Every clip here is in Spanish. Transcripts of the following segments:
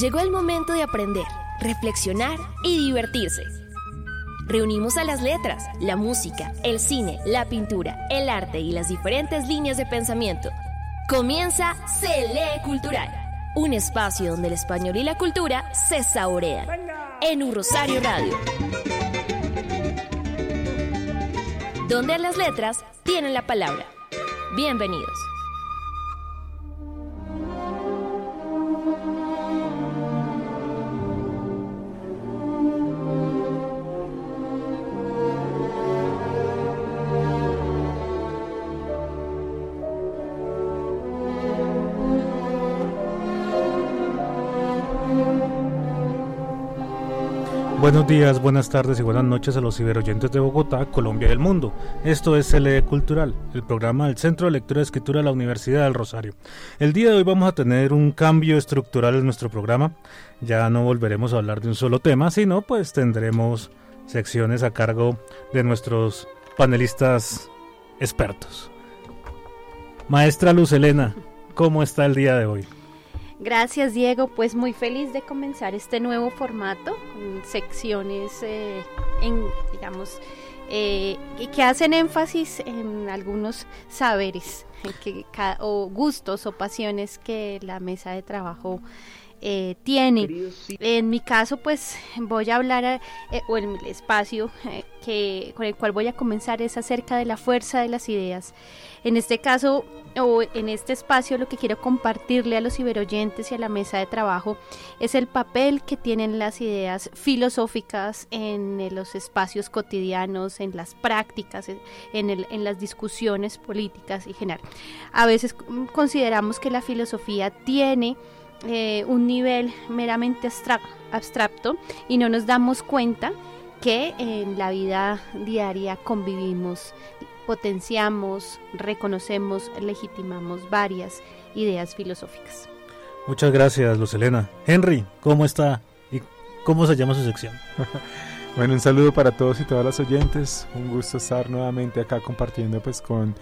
Llegó el momento de aprender, reflexionar y divertirse. Reunimos a las letras, la música, el cine, la pintura, el arte y las diferentes líneas de pensamiento. Comienza Se Lee Cultural, un espacio donde el español y la cultura se saborean. En un Rosario Radio. Donde las letras tienen la palabra. Bienvenidos. Buenos días, buenas tardes y buenas noches a los ciberoyentes de Bogotá, Colombia y el mundo. Esto es LE Cultural, el programa del Centro de Lectura y Escritura de la Universidad del Rosario. El día de hoy vamos a tener un cambio estructural en nuestro programa. Ya no volveremos a hablar de un solo tema, sino pues tendremos secciones a cargo de nuestros panelistas expertos. Maestra Luz Elena, ¿cómo está el día de hoy? Gracias Diego, pues muy feliz de comenzar este nuevo formato, secciones eh, en, digamos, eh, que hacen énfasis en algunos saberes o gustos o pasiones que la mesa de trabajo eh, tiene. En mi caso, pues voy a hablar, o en el espacio que, con el cual voy a comenzar es acerca de la fuerza de las ideas. En este caso, o en este espacio lo que quiero compartirle a los ciberoyentes y a la mesa de trabajo es el papel que tienen las ideas filosóficas en los espacios cotidianos, en las prácticas, en, el, en las discusiones políticas y general. A veces consideramos que la filosofía tiene eh, un nivel meramente abstracto y no nos damos cuenta que en la vida diaria convivimos potenciamos, reconocemos, legitimamos varias ideas filosóficas. Muchas gracias, Luz Elena. Henry, ¿cómo está? ¿Y cómo se llama su sección? bueno, un saludo para todos y todas las oyentes. Un gusto estar nuevamente acá compartiendo pues con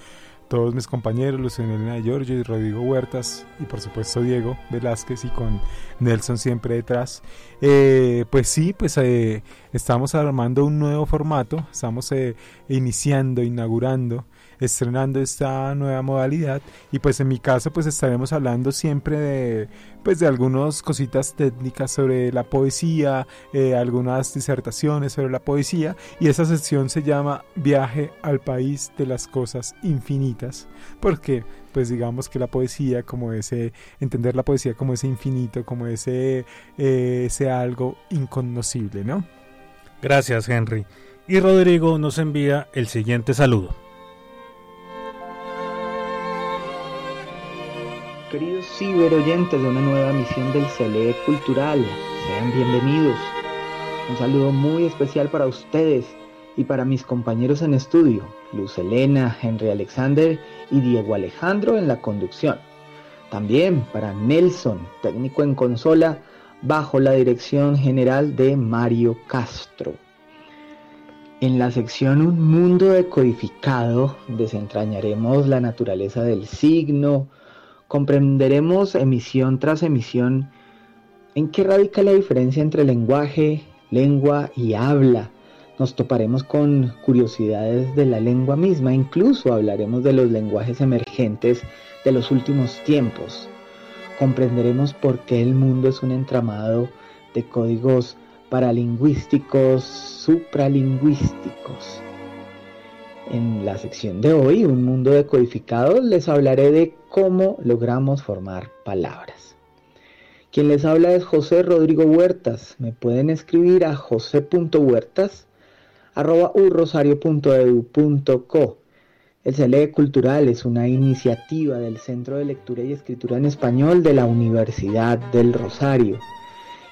todos mis compañeros, Luciana Giorgio y Rodrigo Huertas, y por supuesto Diego Velázquez y con Nelson siempre detrás. Eh, pues sí, pues eh, estamos armando un nuevo formato, estamos eh, iniciando, inaugurando estrenando esta nueva modalidad. Y pues en mi caso pues estaremos hablando siempre de pues de algunas cositas técnicas sobre la poesía, eh, algunas disertaciones sobre la poesía. Y esa sección se llama Viaje al país de las cosas infinitas porque pues digamos que la poesía como ese entender la poesía como ese infinito como ese eh, ese algo inconocible no gracias Henry. Y Rodrigo nos envía el siguiente saludo Queridos ciberoyentes de una nueva emisión del CLE Cultural, sean bienvenidos. Un saludo muy especial para ustedes y para mis compañeros en estudio, Luz Elena, Henry Alexander y Diego Alejandro en la conducción. También para Nelson, técnico en consola, bajo la dirección general de Mario Castro. En la sección Un mundo decodificado desentrañaremos la naturaleza del signo, comprenderemos emisión tras emisión en qué radica la diferencia entre lenguaje, lengua y habla. Nos toparemos con curiosidades de la lengua misma, incluso hablaremos de los lenguajes emergentes de los últimos tiempos. Comprenderemos por qué el mundo es un entramado de códigos paralingüísticos, supralingüísticos. En la sección de hoy, Un mundo decodificado, les hablaré de cómo logramos formar palabras. Quien les habla es José Rodrigo Huertas. Me pueden escribir a jose.huertas arroba El CELE Cultural es una iniciativa del Centro de Lectura y Escritura en Español de la Universidad del Rosario.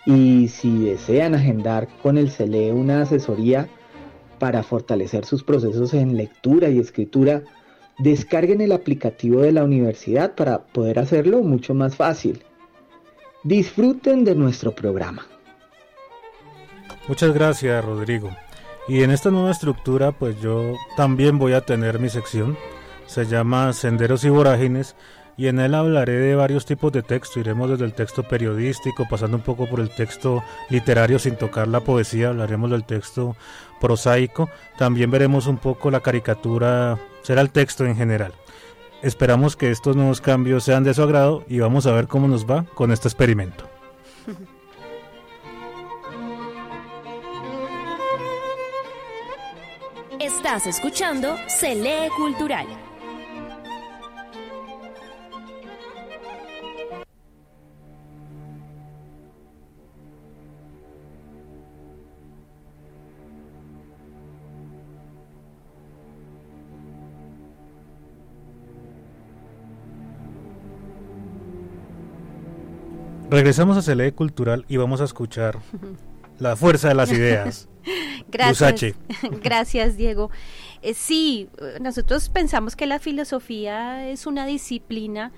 Y si desean agendar con el CELE una asesoría para fortalecer sus procesos en lectura y escritura, descarguen el aplicativo de la universidad para poder hacerlo mucho más fácil. Disfruten de nuestro programa. Muchas gracias, Rodrigo. Y en esta nueva estructura, pues yo también voy a tener mi sección. Se llama Senderos y Vorágines y en él hablaré de varios tipos de texto. Iremos desde el texto periodístico, pasando un poco por el texto literario sin tocar la poesía, hablaremos del texto prosaico. También veremos un poco la caricatura, será el texto en general. Esperamos que estos nuevos cambios sean de su agrado y vamos a ver cómo nos va con este experimento. Estás escuchando Se cultural. Regresamos a Se lee cultural y vamos a escuchar la fuerza de las ideas. Gracias. Gracias, Diego. Eh, sí, nosotros pensamos que la filosofía es una disciplina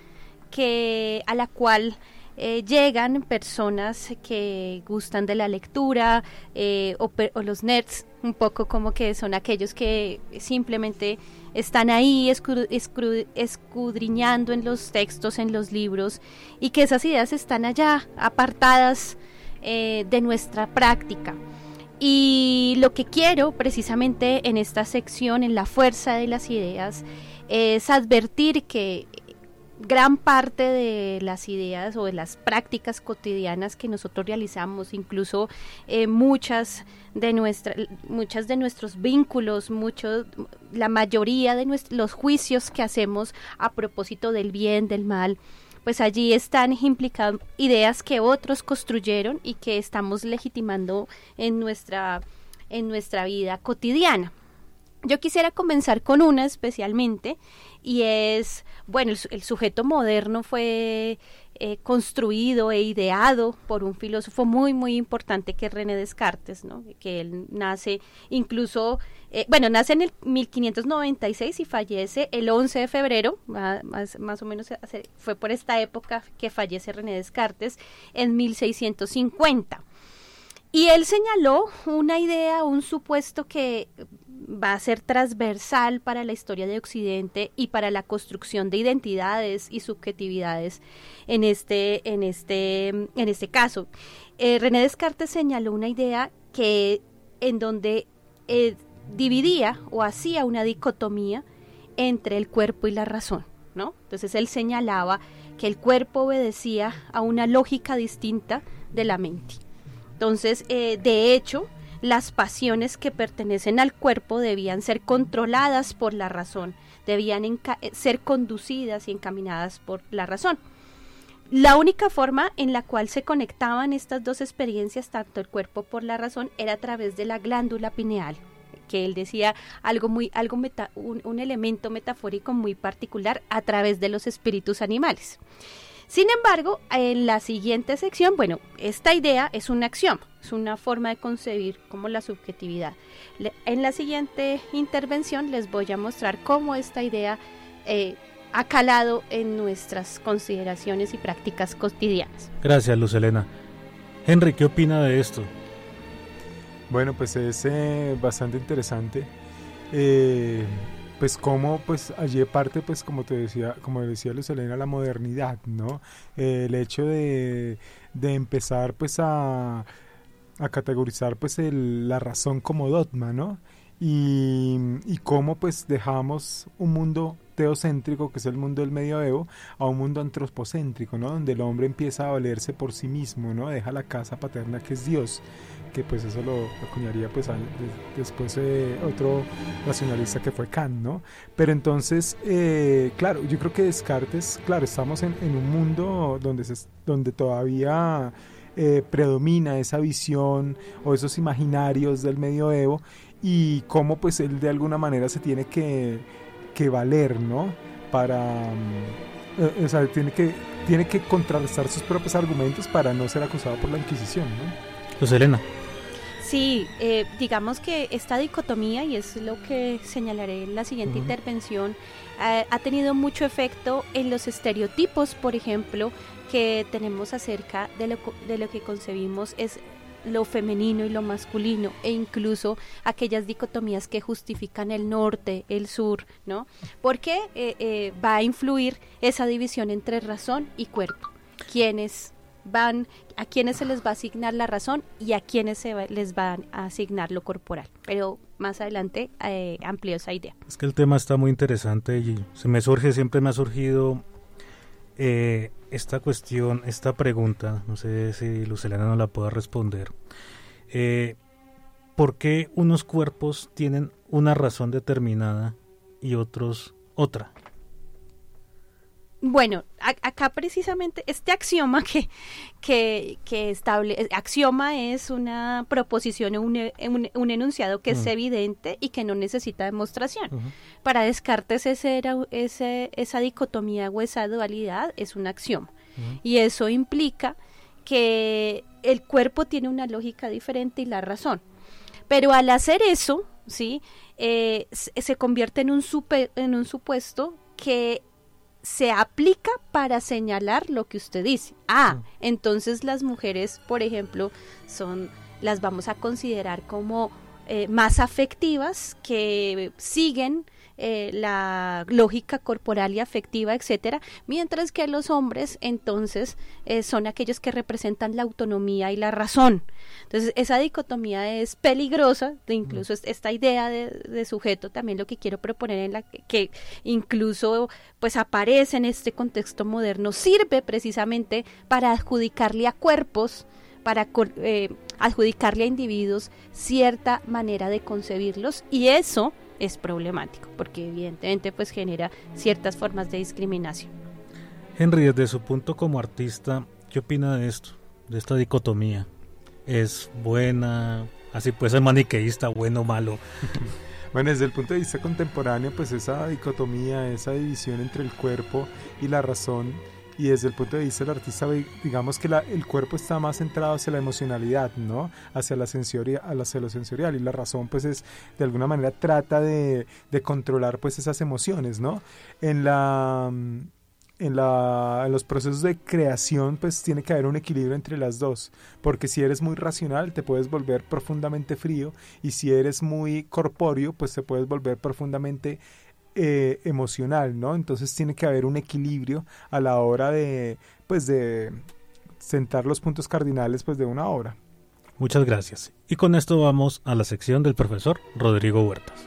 que a la cual eh, llegan personas que gustan de la lectura eh, o, los nerds, un poco como que son aquellos que simplemente están ahí escudriñando en los textos, en los libros, y que esas ideas están allá, apartadas de nuestra práctica. Y lo que quiero precisamente en esta sección, en la fuerza de las ideas, es advertir que gran parte de las ideas o de las prácticas cotidianas que nosotros realizamos, incluso eh, muchas de muchas de nuestros vínculos, la mayoría de los juicios que hacemos a propósito del bien, del mal, pues allí están implicadas ideas que otros construyeron y que estamos legitimando en nuestra, en nuestra vida cotidiana. Yo quisiera comenzar con una especialmente y es, bueno, el, sujeto moderno fue eh, construido e ideado por un filósofo muy, muy importante que es René Descartes, ¿no? que él nace incluso, eh, bueno, nace en el 1596 y fallece el 11 de febrero, más, más o menos fue por esta época que fallece René Descartes, en 1650. Y él señaló una idea, un supuesto que va a ser transversal para la historia de Occidente y para la construcción de identidades y subjetividades en este, en este, en este caso. Eh, René Descartes señaló una idea que en donde eh, dividía o hacía una dicotomía entre el cuerpo y la razón, ¿no? Entonces él señalaba que el cuerpo obedecía a una lógica distinta de la mente. Entonces, eh, de hecho, las pasiones que pertenecen al cuerpo debían ser controladas por la razón, debían eh, ser conducidas y encaminadas por la razón. La única forma en la cual se conectaban estas dos experiencias, tanto el cuerpo por la razón, era a través de la glándula pineal, que él decía algo muy, algo un, un elemento metafórico muy particular a través de los espíritus animales. Sin embargo, en la siguiente sección, bueno, esta idea es una acción, es una forma de concebir como la subjetividad. en la siguiente intervención les voy a mostrar cómo esta idea eh, ha calado en nuestras consideraciones y prácticas cotidianas. Gracias, Luz Elena. Henry, ¿qué opina de esto? Bueno, pues es eh, bastante interesante. Eh, pues como pues allí parte pues como te decía como decía Luz la modernidad no el hecho de, de empezar pues a, a categorizar pues la razón como dogma no y, y cómo pues dejamos un mundo teocéntrico, que es el mundo del medioevo, a un mundo antropocéntrico, ¿no? Donde el hombre empieza a valerse por sí mismo, ¿no? Deja la casa paterna que es Dios que pues eso lo acuñaría pues después eh, otro racionalista que fue Kant, ¿no? Pero entonces, eh, claro, yo creo que Descartes, claro, estamos en, un mundo donde, se, donde todavía eh, predomina esa visión o esos imaginarios del medioevo y cómo pues él de alguna manera se tiene que que valer, ¿no? Para... mm, eh, o sea, tiene que, tiene que contrarrestar sus propios argumentos para no ser acusado por la Inquisición, ¿no? Elena, Sí, eh, digamos que esta dicotomía, y es lo que señalaré en la siguiente intervención, eh, ha tenido mucho efecto en los estereotipos, por ejemplo, que tenemos acerca de lo, de lo que concebimos es lo femenino y lo masculino, e incluso aquellas dicotomías que justifican el norte, el sur, ¿no? Porque eh, eh, va a influir esa división entre razón y cuerpo. Quienes van, a quienes se les va a asignar la razón y a quienes se va- les van a asignar lo corporal. Pero más adelante eh, amplío esa idea. es que el tema está muy interesante y se me surge, siempre me ha surgido eh, esta cuestión, esta pregunta, no sé si Lucelena no la pueda responder. Eh, ¿Por qué unos cuerpos tienen una razón determinada y otros otra? Bueno, a- acá precisamente este axioma que, que, que estable, axioma es una proposición, un, un- un enunciado que es evidente y que no necesita demostración. Para Descartes ese era, ese, esa dicotomía o esa dualidad es un axioma. Y eso implica que el cuerpo tiene una lógica diferente y la razón. Pero al hacer eso, ¿sí? Eh, se se convierte en un, en un supuesto que se aplica para señalar lo que usted dice. Ah, entonces las mujeres, por ejemplo, son las vamos a considerar como eh, más afectivas, que siguen eh, la lógica corporal y afectiva, etcétera, mientras que los hombres entonces eh, son aquellos que representan la autonomía y la razón. Entonces esa dicotomía es peligrosa, de incluso es- esta idea de, de sujeto también lo que quiero proponer en la que, que incluso pues aparece en este contexto moderno sirve precisamente para adjudicarle a cuerpos para eh, adjudicarle a individuos cierta manera de concebirlos y eso es problemático porque evidentemente pues genera ciertas formas de discriminación. Henry, desde su punto como artista, ¿qué opina de esto? De esta dicotomía. ¿Es buena? Así puede ser maniqueísta, bueno o malo. Bueno, desde el punto de vista contemporáneo, pues esa dicotomía, esa división entre el cuerpo y la razón, y desde el punto de vista del artista, digamos que el cuerpo está más centrado hacia la emocionalidad, ¿no? Hacia la sensoria, hacia lo sensorial, y la razón, pues es, de alguna manera, trata de, controlar, pues, esas emociones, ¿no? En la... En, la, en los procesos de creación pues tiene que haber un equilibrio entre las dos porque si eres muy racional te puedes volver profundamente frío y si eres muy corpóreo pues te puedes volver profundamente eh, emocional no entonces tiene que haber un equilibrio a la hora de pues de sentar los puntos cardinales pues de una obra Muchas gracias. Y con esto vamos a la sección del profesor Rodrigo Huertas.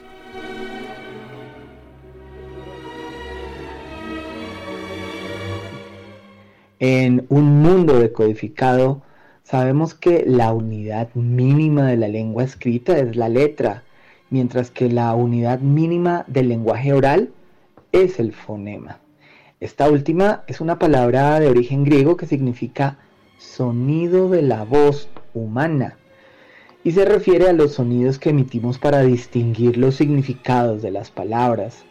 En un mundo decodificado, sabemos que la unidad mínima de la lengua escrita es la letra, mientras que la unidad mínima del lenguaje oral es el fonema. Esta última es una palabra de origen griego que significa sonido de la voz humana y se refiere a los sonidos que emitimos para distinguir los significados de las palabras.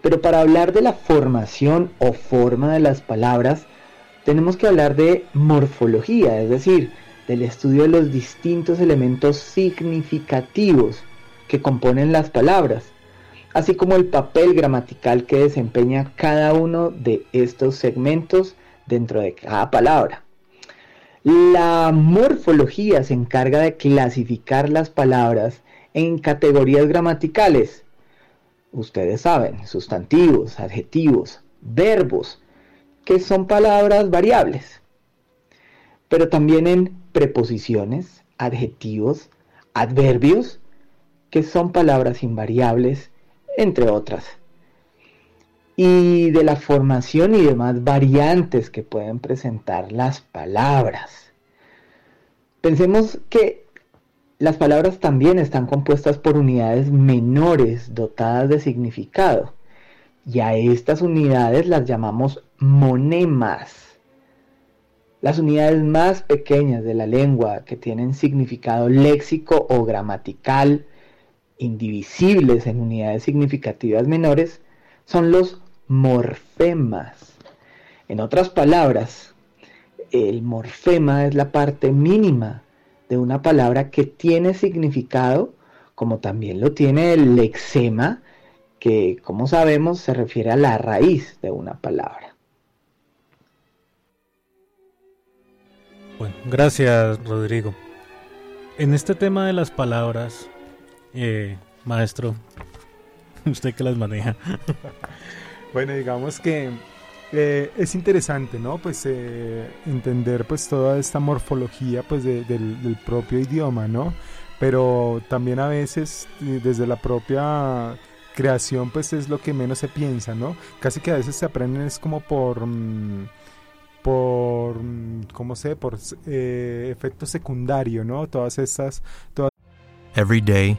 Pero para hablar de la formación o forma de las palabras, tenemos que hablar de morfología, es decir, del estudio de los distintos elementos significativos que componen las palabras, así como el papel gramatical que desempeña cada uno de estos segmentos dentro de cada palabra. La morfología se encarga de clasificar las palabras en categorías gramaticales. Ustedes saben, sustantivos, adjetivos, verbos, que son palabras variables, pero también en preposiciones, adjetivos, adverbios, que son palabras invariables, entre otras. Y de la formación y demás variantes que pueden presentar las palabras. Pensemos que las palabras también están compuestas por unidades menores dotadas de significado y a estas unidades las llamamos monemas. Las unidades más pequeñas de la lengua que tienen significado léxico o gramatical indivisibles en unidades significativas menores son los morfemas. En otras palabras, el morfema es la parte mínima de una palabra que tiene significado, como también lo tiene el lexema, que como sabemos se refiere a la raíz de una palabra. Bueno, gracias Rodrigo. En este tema de las palabras, eh, maestro, usted que las maneja. bueno, digamos que eh, es interesante, ¿no? Pues eh, entender pues toda esta morfología pues del, del, propio idioma, ¿no? Pero también a veces desde la propia creación pues es lo que menos se piensa, ¿no? Casi que a veces se aprenden es como por... Mm, por, mm, ¿cómo sé? Por eh, efecto secundario, ¿no? Todas estas... Todas Every day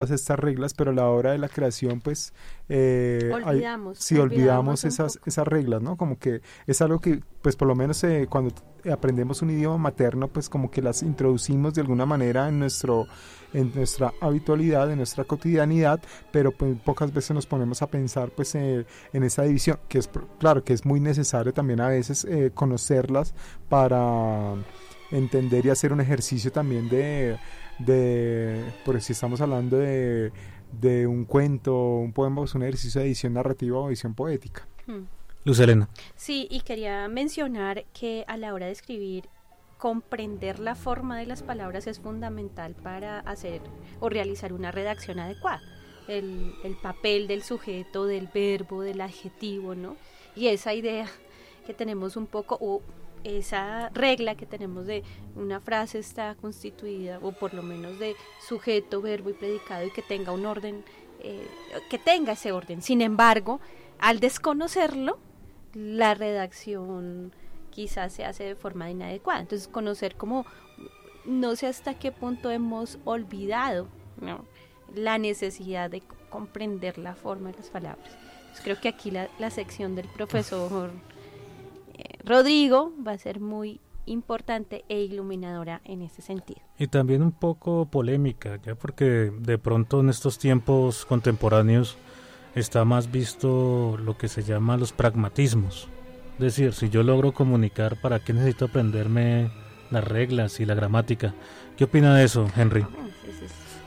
estas reglas, pero a la hora de la creación, pues, eh, olvidamos, si olvidamos, esas, esas reglas, ¿no? Como que es algo que, pues, por lo menos eh, cuando aprendemos un idioma materno, pues, como que las introducimos de alguna manera en nuestro en nuestra habitualidad, en nuestra cotidianidad, pero pues, pocas veces nos ponemos a pensar pues en, esa división, que es claro que es muy necesario también a veces eh, conocerlas para entender y hacer un ejercicio también de, de por si estamos hablando de, de un cuento, un poema, es pues, un ejercicio de edición narrativa o edición poética. Hmm. Luz Elena. Sí, y quería mencionar que a la hora de escribir comprender la forma de las palabras es fundamental para hacer o realizar una redacción adecuada. El, papel del sujeto, del verbo, del adjetivo, ¿no? Y esa idea que tenemos un poco, o esa regla que tenemos de una frase está constituida, o por lo menos de sujeto, verbo y predicado, y que tenga un orden, eh, que tenga ese orden. Sin embargo, al desconocerlo, la redacción quizás se hace de forma inadecuada. Entonces, conocer cómo, no sé hasta qué punto hemos olvidado la necesidad de comprender la forma de las palabras. creo que aquí la, sección del profesor Rodrigo va a ser muy importante e iluminadora en ese sentido. Y también un poco polémica, ya porque de pronto en estos tiempos contemporáneos está más visto lo que se llama los pragmatismos decir, si yo logro comunicar, ¿para qué necesito aprenderme las reglas y la gramática? ¿Qué opina de eso, Henry?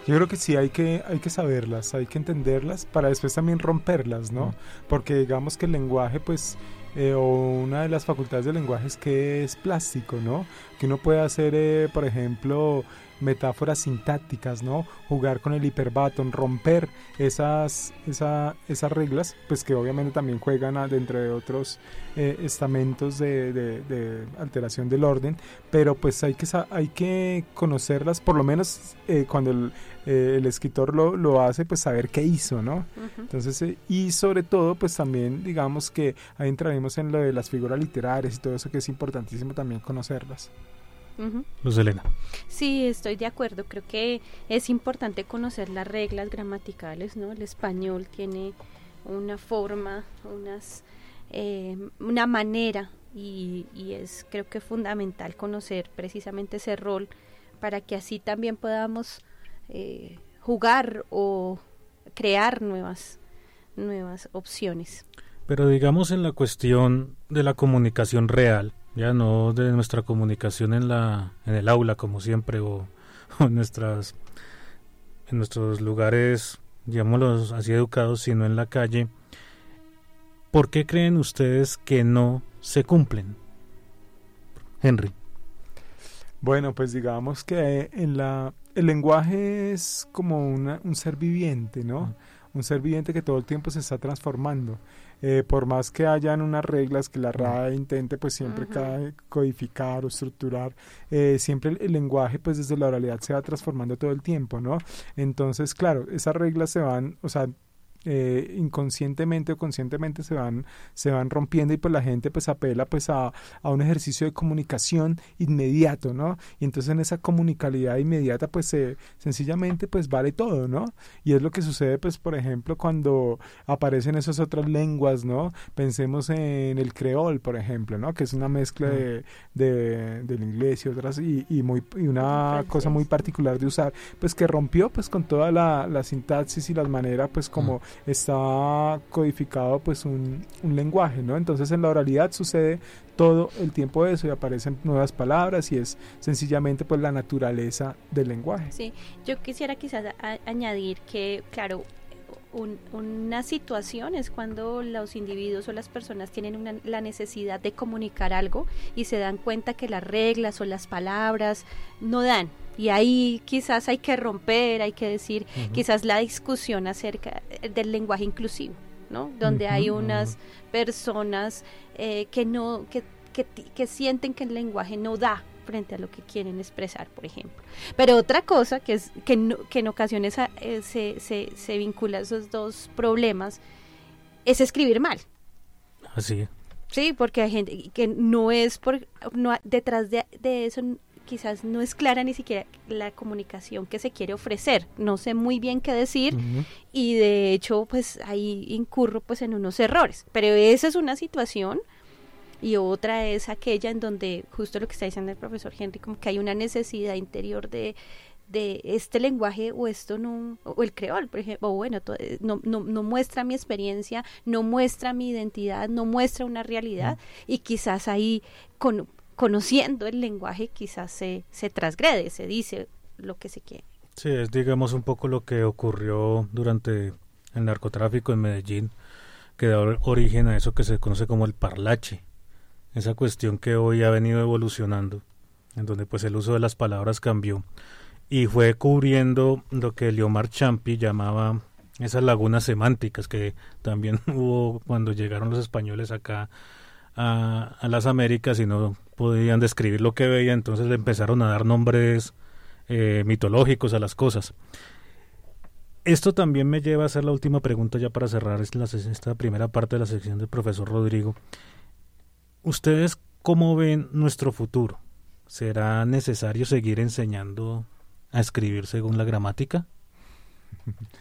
Yo creo que sí, hay que, hay que saberlas, hay que entenderlas para después también romperlas, ¿no? Porque digamos que el lenguaje, pues, eh, o una de las facultades del lenguaje es que es plástico, ¿no? Que uno puede hacer, eh, por ejemplo, metáforas sintácticas, ¿no? Jugar con el hiperbaton, romper esas, esas reglas, pues que obviamente también juegan dentro de otros eh, estamentos de, alteración del orden, pero pues hay que, hay que conocerlas, por lo menos eh, cuando el, eh, el escritor lo, lo, hace, pues saber qué hizo, ¿no? Entonces, y sobre todo, pues también digamos que ahí entraremos en lo de las figuras literarias y todo eso que es importantísimo también conocerlas. Luz Elena. Sí, estoy de acuerdo. Creo que es importante conocer las reglas gramaticales, ¿no? El español tiene una forma, unas, eh, una manera y, es creo que fundamental conocer precisamente ese rol para que así también podamos eh, jugar o crear nuevas, nuevas opciones. Pero digamos en la cuestión de la comunicación real, ya no de nuestra comunicación en la en el aula como siempre o, en nuestras en nuestros lugares digámoslo así educados sino en la calle ¿por qué creen ustedes que no se cumplen? Henry. Bueno, pues digamos que en la el lenguaje es como un ser viviente, ¿no? Un ser viviente que todo el tiempo se está transformando. Eh, por más que hayan unas reglas que la RAE intente pues siempre codificar o estructurar, eh, siempre el, lenguaje pues desde la oralidad se va transformando todo el tiempo, ¿no? Entonces, claro, esas reglas se van, o sea, eh, inconscientemente o conscientemente se van, se van rompiendo y pues la gente pues apela pues a, a, un ejercicio de comunicación inmediato, ¿no? Y entonces en esa comunicabilidad inmediata pues se, sencillamente pues vale todo, ¿no? Y es lo que sucede pues por ejemplo cuando aparecen esas otras lenguas, ¿no? Pensemos en el creol, por ejemplo, ¿no? Que es una mezcla de, de, del inglés y otras y, y muy, y una cosa muy particular de usar, pues que rompió pues con toda la, la sintaxis y las maneras pues como está codificado pues un, lenguaje, ¿no? Entonces en la oralidad sucede todo el tiempo eso y aparecen nuevas palabras y es sencillamente pues la naturaleza del lenguaje. Sí, yo quisiera quizás añadir que, claro, una situación es cuando los individuos o las personas tienen la necesidad de comunicar algo y se dan cuenta que las reglas o las palabras no dan, y ahí quizás hay que romper, hay que decir, quizás la discusión acerca del lenguaje inclusivo, ¿no? Donde hay unas personas eh, que no, que, que, sienten que el lenguaje no da frente a lo que quieren expresar, por ejemplo. Pero otra cosa que es que, que en ocasiones eh, se, se, se, vincula a esos dos problemas es escribir mal. Así. Sí, porque hay gente que no es por no detrás de, de eso quizás no es clara ni siquiera la comunicación que se quiere ofrecer. No sé muy bien qué decir y de hecho pues ahí incurro pues en unos errores. Pero esa es una situación y otra es aquella en donde justo lo que está diciendo el profesor Henry, como que hay una necesidad interior de de este lenguaje o esto no, o el creol, por ejemplo, o bueno, eh, no, no, no, muestra mi experiencia, no muestra mi identidad, no muestra una realidad y quizás ahí con, conociendo el lenguaje quizás se, se transgrede, se dice lo que se quiere. Sí, es digamos un poco lo que ocurrió durante el narcotráfico en Medellín, que da origen a eso que se conoce como el parlache, esa cuestión que hoy ha venido evolucionando, en donde pues el uso de las palabras cambió y fue cubriendo lo que Leomar Champi llamaba esas lagunas semánticas que también hubo cuando llegaron los españoles acá a, a las Américas y no podían describir lo que veían, entonces le empezaron a dar nombres eh, mitológicos a las cosas. Esto también me lleva a hacer la última pregunta ya para cerrar esta primera parte de la sección del profesor Rodrigo. ¿Ustedes cómo ven nuestro futuro? ¿Será necesario seguir enseñando a escribir según la gramática?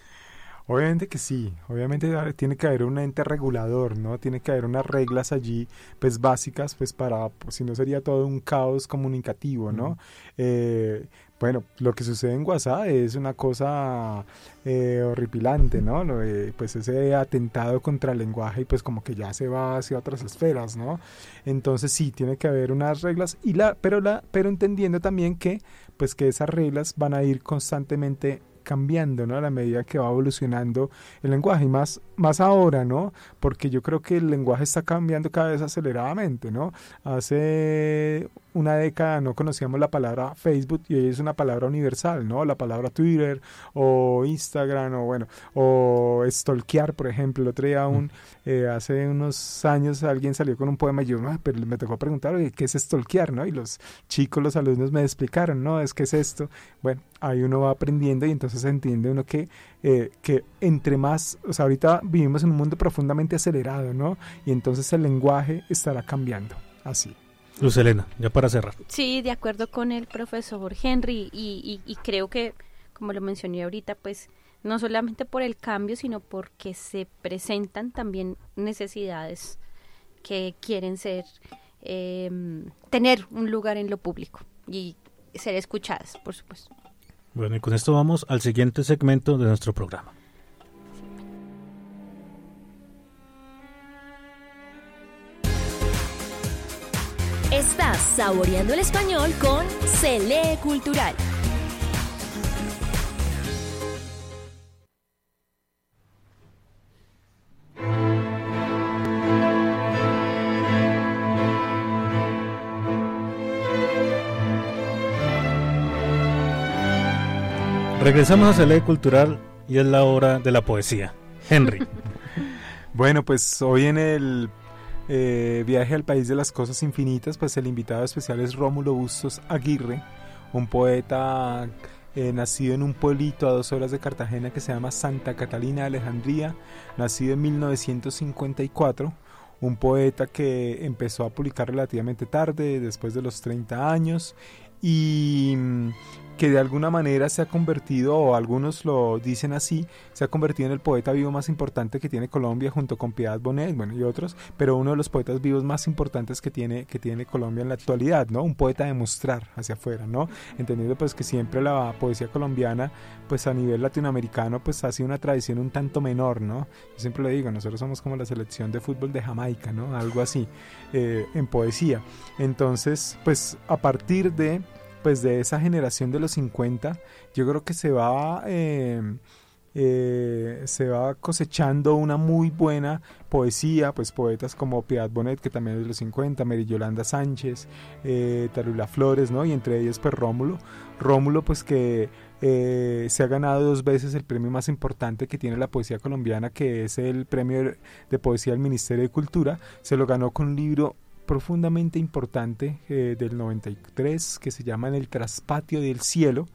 Obviamente que sí, obviamente tiene que haber un ente regulador, ¿no? Tiene que haber unas reglas allí, pues básicas, pues para, pues, si no sería todo un caos comunicativo, ¿no? Eh, bueno, lo que sucede en WhatsApp es una cosa eh, horripilante, ¿no? pues ese atentado contra el lenguaje y pues como que ya se va hacia otras esferas, ¿no? Entonces sí, tiene que haber unas reglas, y la, pero, la, pero entendiendo también que pues que esas reglas van a ir constantemente cambiando, ¿no? A la medida que va evolucionando el lenguaje y más, más ahora, ¿no? Porque yo creo que el lenguaje está cambiando cada vez aceleradamente, ¿no? Hace una década no conocíamos la palabra Facebook y hoy es una palabra universal, ¿no? La palabra Twitter o Instagram o bueno, o stalkear, por ejemplo. El otro día aún, eh, hace unos años alguien salió con un poema y yo, no, pero me tocó preguntar, ¿qué es stalkear, no? Y los chicos, los alumnos me explicaron, ¿no? Es que es esto. Bueno, ahí uno va aprendiendo y entonces entiende uno que, eh, que entre más, o sea, ahorita vivimos en un mundo profundamente acelerado, ¿no? Y entonces el lenguaje estará cambiando, así. Luz Elena, ya para cerrar. Sí, de acuerdo con el profesor Henry y, y, creo que, como lo mencioné ahorita, pues no solamente por el cambio, sino porque se presentan también necesidades que quieren ser, em, tener un lugar en lo público y ser escuchadas, por supuesto. Bueno, y con esto vamos al siguiente segmento de nuestro programa. Estás saboreando el español con Cele Cultural. Regresamos a Cele Cultural y es la hora de la poesía. Henry. bueno, pues hoy en el eh, viaje al país de las cosas infinitas, pues el invitado especial es Rómulo Bustos Aguirre, un poeta eh, nacido en un pueblito a dos horas de Cartagena que se llama Santa Catalina de Alejandría, nacido en 1954 un poeta que empezó a publicar relativamente tarde, después de los 30 años, y que de alguna manera se ha convertido, o algunos lo dicen así, se ha convertido en el poeta vivo más importante que tiene Colombia junto con Piedad Bonet, bueno, y otros, pero uno de los poetas vivos más importantes que tiene, que tiene Colombia en la actualidad, ¿no? Un poeta de mostrar hacia afuera, ¿no? Entendiendo pues que siempre la poesía colombiana, pues a nivel latinoamericano, pues ha sido una tradición un tanto menor, ¿no? Yo siempre le digo, nosotros somos como la selección de fútbol de Jamaica, ¿no? Algo así, eh, en poesía. Entonces, pues a partir de pues de esa generación de los 50, yo creo que se va, em, eh, se va cosechando una muy buena poesía, pues poetas como Piedad Bonet, que también es de los 50, Mary Yolanda Sánchez, eh, Tarula Flores, ¿no? Y entre ellos pues Rómulo. Rómulo pues que eh, se ha ganado dos veces el premio más importante que tiene la poesía colombiana, que es el premio de poesía del Ministerio de Cultura. Se lo ganó con un libro profundamente importante eh, del 93 que se llama En el traspatio del cielo.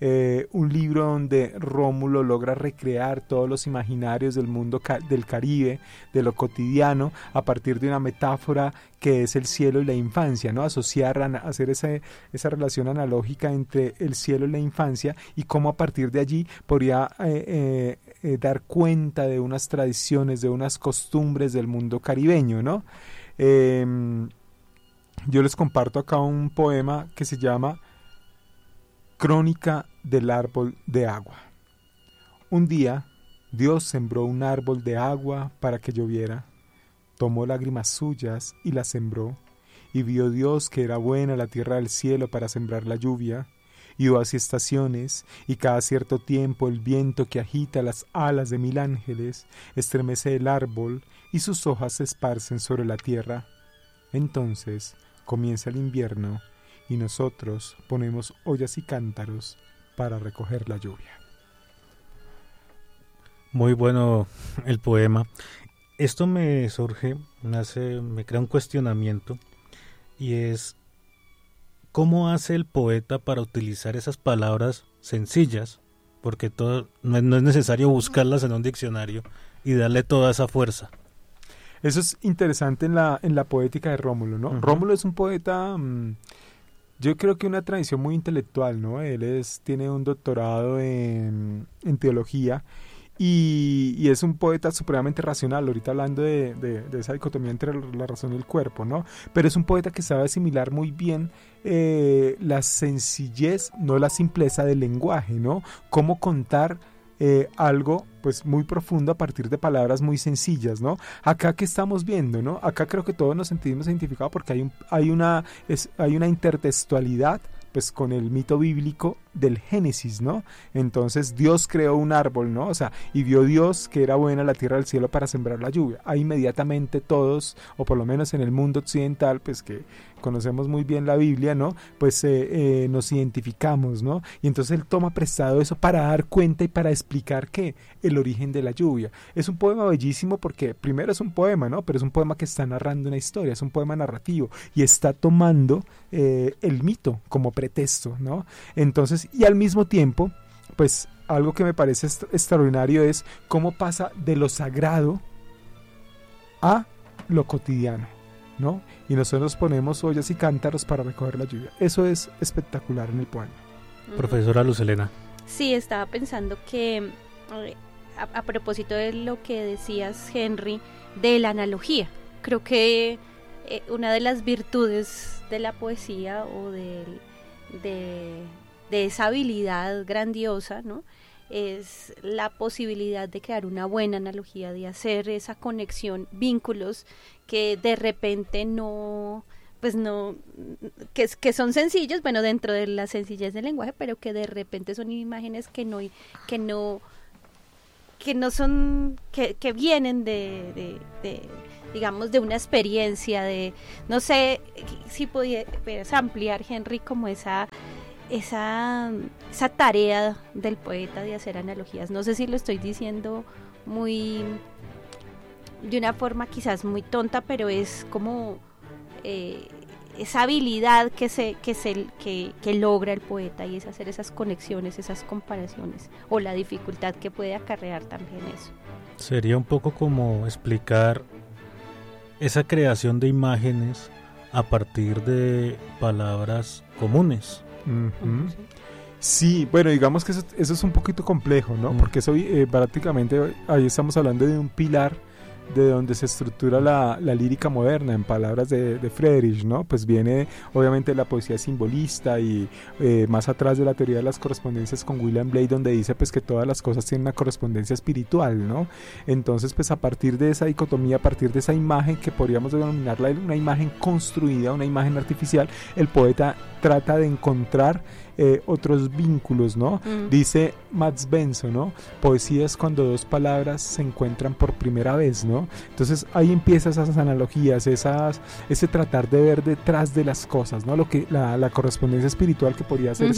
Eh, un libro donde Rómulo logra recrear todos los imaginarios del mundo del Caribe, de lo cotidiano, a partir de una metáfora que es el cielo y la infancia, ¿no? Asociar, hacer esa, esa relación analógica entre el cielo y la infancia y cómo a partir de allí podría eh, dar cuenta de unas tradiciones, de unas costumbres del mundo caribeño, ¿no? Em, yo les comparto acá un poema que se llama Crónica del árbol de agua. Un día Dios sembró un árbol de agua para que lloviera. Tomó lágrimas suyas y las sembró. Y vio Dios que era buena la tierra del cielo para sembrar la lluvia. Y hubo así estaciones, y cada cierto tiempo el viento que agita las alas de mil ángeles estremece el árbol y sus hojas se esparcen sobre la tierra. Entonces comienza el invierno y nosotros ponemos ollas y cántaros para recoger la lluvia. Muy bueno el poema. Esto me surge, me hace, me crea un cuestionamiento y es cómo hace el poeta para utilizar esas palabras sencillas, porque no es necesario buscarlas en un diccionario y darle toda esa fuerza. Eso es interesante en la, en la poética de Rómulo, ¿no? Rómulo es un poeta, mm, yo creo que una tradición muy intelectual, ¿no? Él es, tiene un doctorado en, teología y, es un poeta supremamente racional, ahorita hablando de, de, esa dicotomía entre la razón y el cuerpo, ¿no? Pero es un poeta que sabe asimilar muy bien eh, la sencillez, no la simpleza del lenguaje, ¿no? Cómo contar eh, algo pues muy profundo a partir de palabras muy sencillas, ¿no? Acá que estamos viendo, ¿no? Acá creo que todos nos sentimos identificados porque hay, un, hay, una, es, hay una intertextualidad pues con el mito bíblico del Génesis, ¿no? Entonces Dios creó un árbol, ¿no? O sea, y vio Dios que era buena la tierra del cielo para sembrar la lluvia. Ahí inmediatamente todos, o por lo menos en el mundo occidental, pues que conocemos muy bien la Biblia, ¿no? Pues eh, eh, nos identificamos, ¿no? Y entonces él toma prestado eso para dar cuenta y para explicar que el origen de la lluvia. Es un poema bellísimo porque primero es un poema, ¿no? Pero es un poema que está narrando una historia, es un poema narrativo y está tomando eh, el mito como pretexto, ¿no? Entonces y al mismo tiempo, pues algo que me parece extraordinario es cómo pasa de lo sagrado a lo cotidiano, ¿no? Y nosotros ponemos ollas y cántaros para recoger la lluvia. Eso es espectacular en el poema. Profesora Luz Elena. Sí, estaba pensando que eh, a, propósito de lo que decías, Henry, de la analogía, creo que eh, una de las virtudes de la poesía o de, de esa habilidad grandiosa, ¿no? Es la posibilidad de crear una buena analogía, de hacer esa conexión, vínculos que de repente no, pues no, que, que son sencillos, bueno, dentro de la sencillez del lenguaje, pero que de repente son imágenes que no, que no, que no son, que, que vienen de, de, digamos, de una experiencia, de, no sé si pudieras ampliar, Henry, como esa esa, esa tarea del poeta de hacer analogías. No sé si lo estoy diciendo muy de una forma quizás muy tonta, pero es como eh, esa habilidad que se, que, se que, que, logra el poeta y es hacer esas conexiones, esas comparaciones, o la dificultad que puede acarrear también eso. Sería un poco como explicar esa creación de imágenes a partir de palabras comunes. Sí, bueno, digamos que eso, es un poquito complejo, ¿no? Porque eso eh, prácticamente ahí estamos hablando de un pilar de donde se estructura la, la lírica moderna, en palabras de, de, Friedrich, ¿no? Pues viene obviamente la poesía simbolista y eh, más atrás de la teoría de las correspondencias con William Blake, donde dice pues que todas las cosas tienen una correspondencia espiritual, ¿no? Entonces pues a partir de esa dicotomía, a partir de esa imagen que podríamos denominarla una imagen construida, una imagen artificial, el poeta trata de encontrar eh, otros vínculos, ¿no? Mm. Dice Max Benson, ¿no? Poesía es cuando dos palabras se encuentran por primera vez, ¿no? Entonces ahí empiezan esas analogías, esas, ese tratar de ver detrás de las cosas, ¿no? Lo que la, correspondencia espiritual que podría ser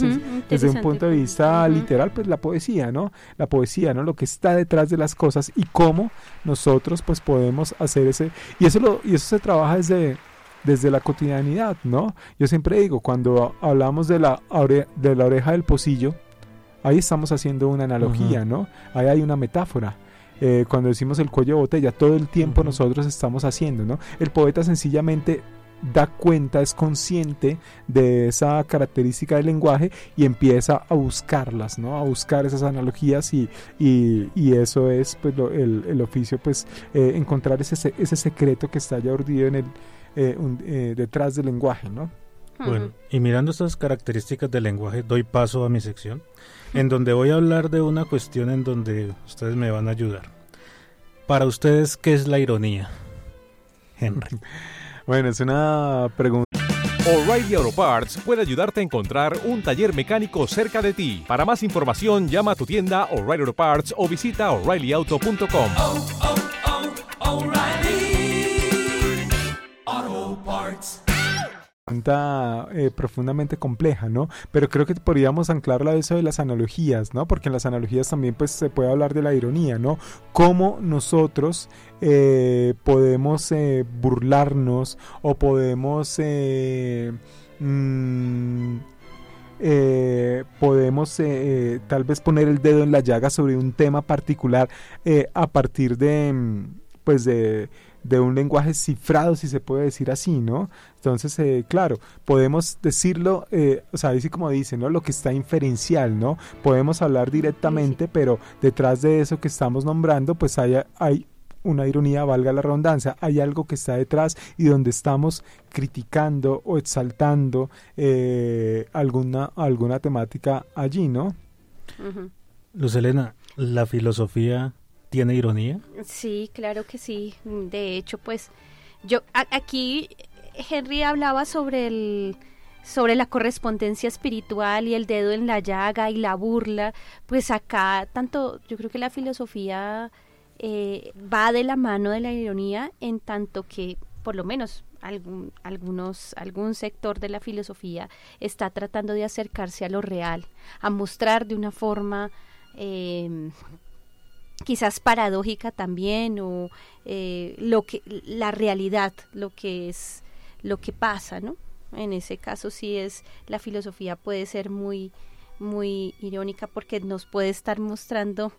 desde un punto de vista literal, pues la poesía, ¿no? La poesía, ¿no? Lo que está detrás de las cosas y cómo nosotros pues podemos hacer ese y eso lo y eso se trabaja desde desde la cotidianidad, ¿no? Yo siempre digo, cuando hablamos de la, de la oreja del pocillo, ahí estamos haciendo una analogía, ¿no? Ahí hay una metáfora. Eh, cuando decimos el cuello de botella, todo el tiempo nosotros estamos haciendo, ¿no? El poeta sencillamente da cuenta, es consciente de esa característica del lenguaje y empieza a buscarlas, ¿no? A buscar esas analogías y, y, eso es pues, el, el, oficio, pues eh, encontrar ese, ese secreto que está ya urdido en el, eh, eh, detrás del lenguaje, ¿no? Bueno, y mirando estas características del lenguaje, doy paso a mi sección, en donde voy a hablar de una cuestión en donde ustedes me van a ayudar. Para ustedes, ¿qué es la ironía? Henry. bueno, es una pregunta. O'Reilly Auto Parts puede ayudarte a encontrar un taller mecánico cerca de ti. Para más información, llama a tu tienda O'Reilly Auto Parts o visita oreillyauto.com. Eh, profundamente compleja, ¿no? Pero creo que podríamos anclarla a eso de las analogías, ¿no? Porque en las analogías también pues se puede hablar de la ironía, ¿no? Cómo nosotros eh, podemos eh, burlarnos o podemos mm, podemos tal vez poner el dedo en la llaga sobre un tema particular a partir de mm, pues de de un lenguaje cifrado, si se puede decir así, ¿no? Entonces, eh, claro, podemos decirlo, eh, o sea, así como dice, ¿no? Lo que está inferencial, ¿no? Podemos hablar directamente, pero detrás de eso que estamos nombrando, pues hay, hay una ironía, valga la redundancia, hay algo que está detrás y donde estamos criticando o exaltando eh, alguna, alguna temática allí, ¿no? Luz Elena, la filosofía tiene ironía? Sí, claro que sí. De hecho, pues yo aquí Henry hablaba sobre el sobre la correspondencia espiritual y el dedo en la llaga y la burla, pues acá tanto yo creo que la filosofía eh, va de la mano de la ironía en tanto que por lo menos algún, algunos, algún sector de la filosofía está tratando de acercarse a lo real, a mostrar de una forma eh, quizás paradójica también o eh, lo que la realidad lo que es lo que pasa no en ese caso sí es la filosofía puede ser muy muy irónica porque nos puede estar mostrando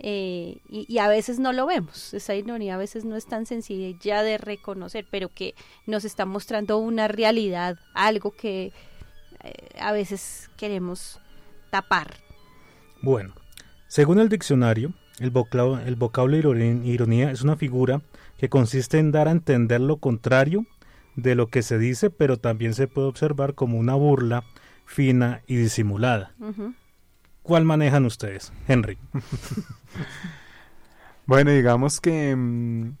eh, y, a veces no lo vemos. Esa ironía a veces no es tan sencilla ya de reconocer pero que nos está mostrando una realidad algo que eh, a veces queremos tapar. Bueno según el diccionario el vocablo, el vocablo ironía es una figura que consiste en dar a entender lo contrario de lo que se dice, pero también se puede observar como una burla fina y disimulada. ¿Cuál manejan ustedes, Henry? bueno, digamos que em,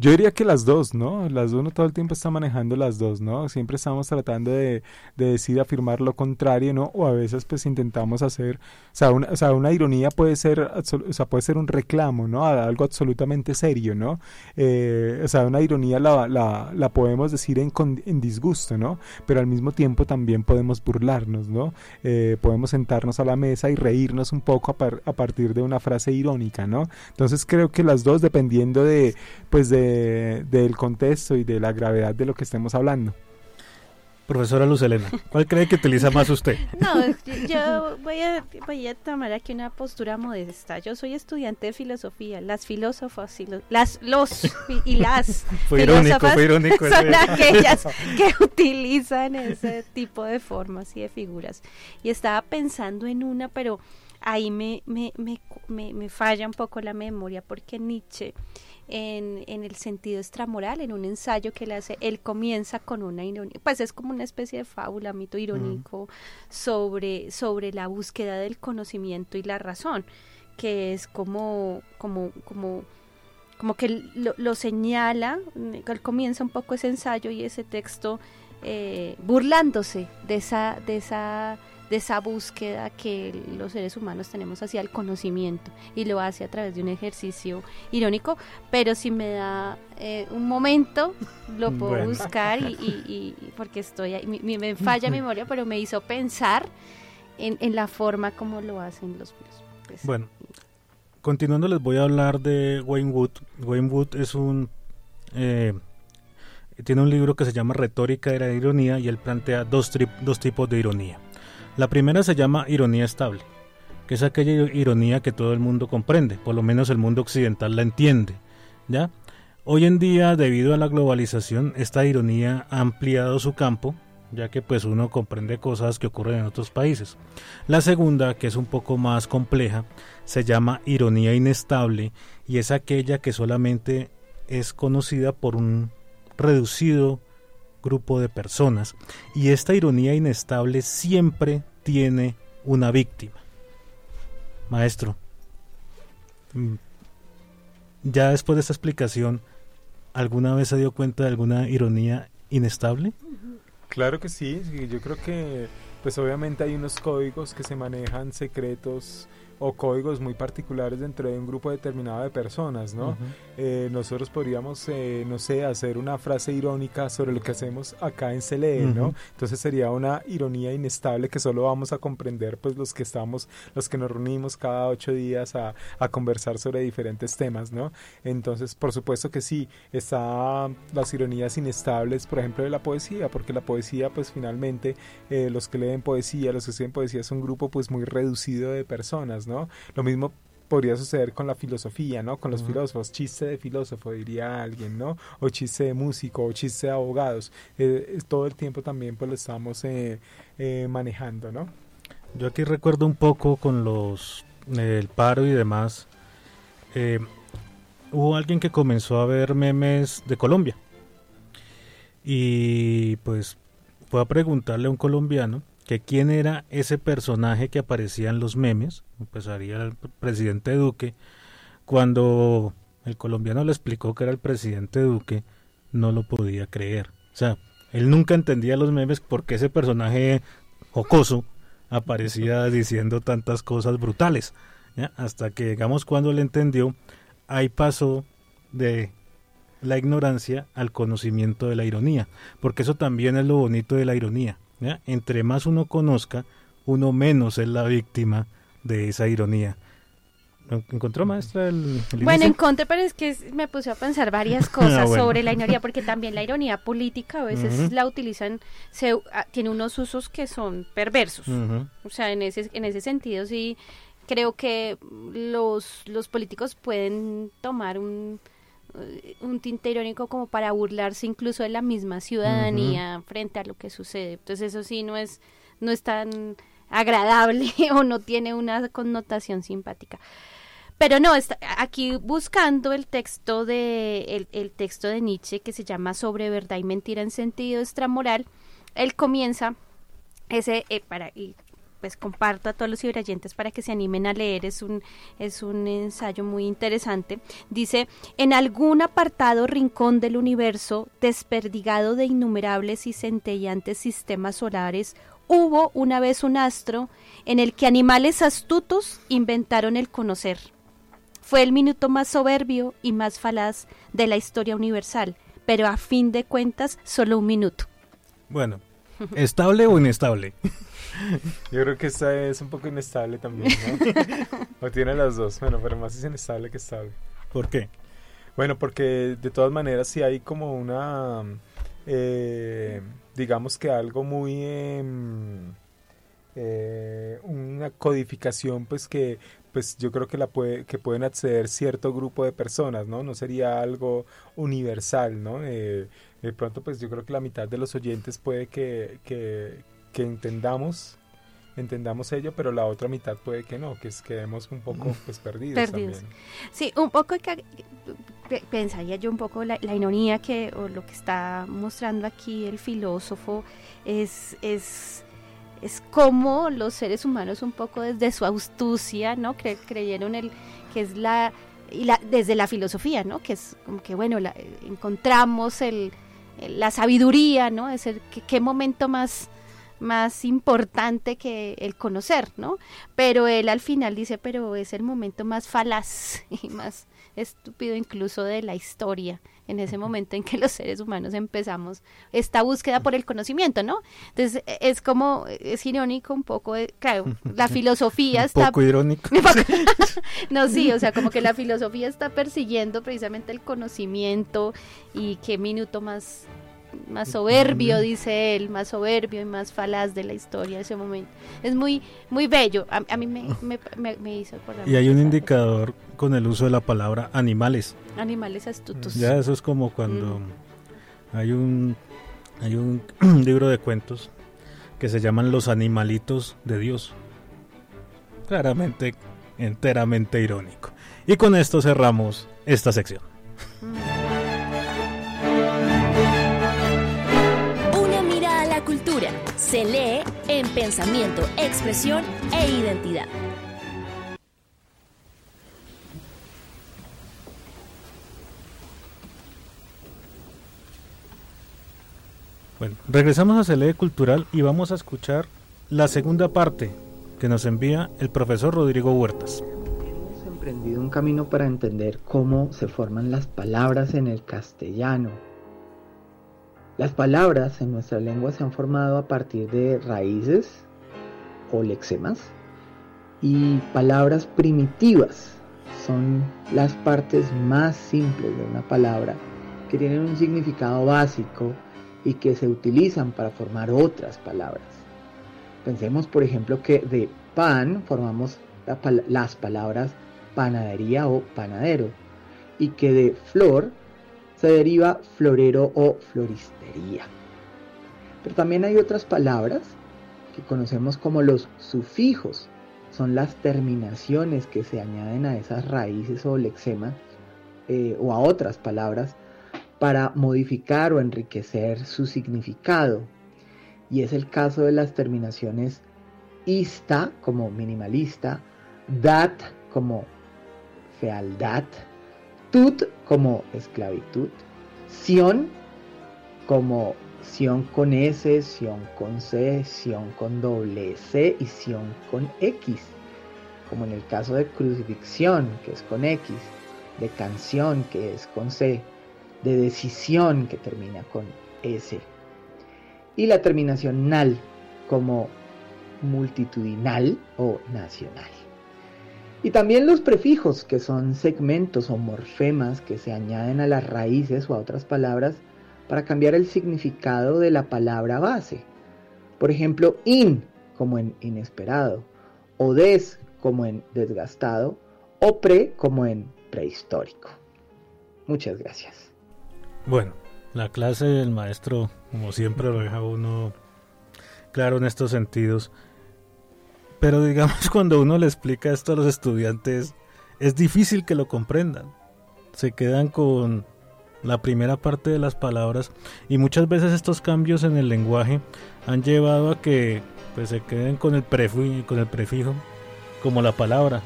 Yo diría que las dos, ¿no? Las dos, uno todo el tiempo está manejando las dos, ¿no? Siempre estamos tratando de, de decir, afirmar lo contrario, ¿no? O a veces pues intentamos hacer, o sea, una, o sea, una ironía puede ser, o sea, puede ser un reclamo, ¿no? A algo absolutamente serio, ¿no? Eh, o sea, una ironía la, la, la podemos decir en, en, disgusto, ¿no? Pero al mismo tiempo también podemos burlarnos, ¿no? Eh, podemos sentarnos a la mesa y reírnos un poco a, par, a partir de una frase irónica, ¿no? Entonces creo que las dos, dependiendo de, pues de del contexto y de la gravedad de lo que estemos hablando. Profesora Lucelena, ¿cuál cree que utiliza más usted? No, yo voy a, voy a tomar aquí una postura modesta. Yo soy estudiante de filosofía. Las filósofas y los, las, los y las fue irónico, fue irónico son aquellas que utilizan ese tipo de formas y de figuras. Y estaba pensando en una, pero ahí me, me, me, me falla un poco la memoria porque Nietzsche en, en, el sentido extramoral, en un ensayo que le hace, él comienza con una ironía, pues es como una especie de fábula, mito irónico sobre, sobre la búsqueda del conocimiento y la razón, que es como, como, como, como que lo, lo señala, él comienza un poco ese ensayo y ese texto eh, burlándose de esa, de esa de esa búsqueda que los seres humanos tenemos hacia el conocimiento y lo hace a través de un ejercicio irónico, pero si me da eh, un momento lo puedo buscar y, porque estoy ahí, me falla memoria, pero me hizo pensar en, la forma como lo hacen los pues, Bueno, continuando les voy a hablar de Wayne Wood. Wayne Wood es un... Eh, tiene un libro que se llama Retórica de la Ironía y él plantea dos, dos tipos de ironía. La primera se llama ironía estable, que es aquella ironía que todo el mundo comprende, por lo menos el mundo occidental la entiende, ¿ya? Hoy en día, debido a la globalización, esta ironía ha ampliado su campo, ya que pues uno comprende cosas que ocurren en otros países. La segunda, que es un poco más compleja, se llama ironía inestable y es aquella que solamente es conocida por un reducido grupo de personas y esta ironía inestable siempre tiene una víctima. Maestro, mm, ya después de esta explicación, ¿alguna vez se dio cuenta de alguna ironía inestable? Claro que sí, yo creo que pues obviamente hay unos códigos que se manejan secretos o códigos muy particulares dentro de un grupo determinado de personas, ¿no? Eh, nosotros podríamos, eh, no sé, hacer una frase irónica sobre lo que hacemos acá en CLE, ¿no? Entonces sería una ironía inestable que solo vamos a comprender pues los que estamos, los que nos reunimos cada ocho días a, a conversar sobre diferentes temas, ¿no? Entonces, por supuesto que sí, está las ironías inestables, por ejemplo, de la poesía, porque la poesía pues finalmente eh, los que leen poesía, los que escriben poesía es un grupo pues muy reducido de personas, ¿no? Lo mismo podría suceder con la filosofía, ¿no? Con los filósofos, chiste de filósofo, diría alguien, ¿no? O chiste de músico, o chiste de abogados. Eh, todo el tiempo también pues lo estamos eh, eh, manejando, ¿no? Yo aquí recuerdo un poco con los el paro y demás. hubo alguien que comenzó a ver memes de Colombia. Y pues fue a preguntarle a un colombiano que quién era ese personaje que aparecía en los memes, empezaría el presidente Duque, cuando el colombiano le explicó que era el presidente Duque, no lo podía creer. O sea, él nunca entendía los memes porque ese personaje jocoso aparecía diciendo tantas cosas brutales. Hasta que, digamos, cuando le entendió, ahí pasó de la ignorancia al conocimiento de la ironía, porque eso también es lo bonito de la ironía entre más uno conozca, uno menos es la víctima de esa ironía. ¿Encontró, maestra, el, Bueno, encontré, pero es que me puse a pensar varias ah, cosas sobre la ironía, porque también la ironía política a veces la utilizan, se, ah, tiene unos usos que son perversos. O sea, en ese, en ese sentido sí creo que los, los políticos pueden tomar un un tinte irónico como para burlarse incluso de la misma ciudadanía frente a lo que sucede. Entonces eso sí no es, no es tan agradable o no tiene una connotación simpática. Pero no, está aquí buscando el texto de el, texto de Nietzsche que se llama Sobre verdad y mentira en sentido extramoral, él comienza ese eh, para y pues comparto a todos los ciberayentes para que se animen a leer, es un, es un ensayo muy interesante. Dice, en algún apartado rincón del universo, desperdigado de innumerables y centellantes sistemas solares, hubo una vez un astro en el que animales astutos inventaron el conocer. Fue el minuto más soberbio y más falaz de la historia universal, pero a fin de cuentas solo un minuto. Bueno, ¿estable o inestable? Yo creo que esta es un poco inestable también, ¿no? o tiene las dos. Bueno, pero más es inestable que estable. ¿Por qué? Bueno, porque de todas maneras si hay como una, eh, digamos que algo muy, em, eh, una codificación, pues que, pues yo creo que la puede, que pueden acceder cierto grupo de personas, ¿no? No sería algo universal, ¿no? Eh, de pronto, pues yo creo que la mitad de los oyentes puede que, que, que entendamos entendamos ello, pero la otra mitad puede que no, que quedemos un poco pues perdidos, también. Sí, un poco que, pensaría yo un poco la, ironía que o lo que está mostrando aquí el filósofo es es es como los seres humanos un poco desde su astucia, ¿no? creyeron el que es la y la, desde la filosofía, ¿no? Que es como que bueno, encontramos el, la sabiduría, ¿no? Es el qué momento más más importante que el conocer, ¿no? Pero él al final dice, pero es el momento más falaz y más estúpido incluso de la historia, en ese momento en que los seres humanos empezamos esta búsqueda por el conocimiento, ¿no? Entonces e, es como, es irónico un poco, claro, la filosofía está... Un poco irónico. no, sí, o sea, como que la filosofía está persiguiendo precisamente el conocimiento y qué minuto más más soberbio, dice él, más soberbio y más falaz de la historia ese momento. Es muy muy bello, a, mí me, me, hizo Y hay un indicador con el uso de la palabra animales. Animales astutos. Ya eso es como cuando mm. hay un hay un libro de cuentos que se llaman Los animalitos de Dios. Claramente, enteramente irónico. Y con esto cerramos esta sección. Pensamiento, expresión e identidad. Bueno, regresamos a Celee Cultural y vamos a escuchar la segunda parte que nos envía el profesor Rodrigo Huertas. Hemos emprendido un camino para entender cómo se forman las palabras en el castellano las palabras en nuestra lengua se han formado a partir de raíces o lexemas y palabras primitivas son las partes más simples de una palabra que tienen un significado básico y que se utilizan para formar otras palabras. Pensemos por ejemplo que de pan formamos las palabras panadería o panadero y que de flor se deriva florero o floristería. Pero también hay otras palabras que conocemos como los sufijos. Son las terminaciones que se añaden a esas raíces o lexemas eh, o a otras palabras para modificar o enriquecer su significado. Y es el caso de las terminaciones ista como minimalista, dat como fealdad, tut como esclavitud, sion como sion con S, sion con C, sion con doble C y sion con X, como en el caso de crucifixión, que es con X, de canción, que es con C, de decisión, que termina con S, y la terminación nal como multitudinal o nacional. Y también los prefijos, que son segmentos o morfemas que se añaden a las raíces o a otras palabras para cambiar el significado de la palabra base. Por ejemplo, in como en inesperado, o des como en desgastado, o pre como en prehistórico. Muchas gracias. Bueno, la clase del maestro, como siempre, lo deja uno claro en estos sentidos. Pero digamos, cuando uno le explica esto a los estudiantes, es difícil que lo comprendan. Se quedan con la primera parte de las palabras y muchas veces estos cambios en el lenguaje han llevado a que pues se queden con el, con el prefijo, como la palabra.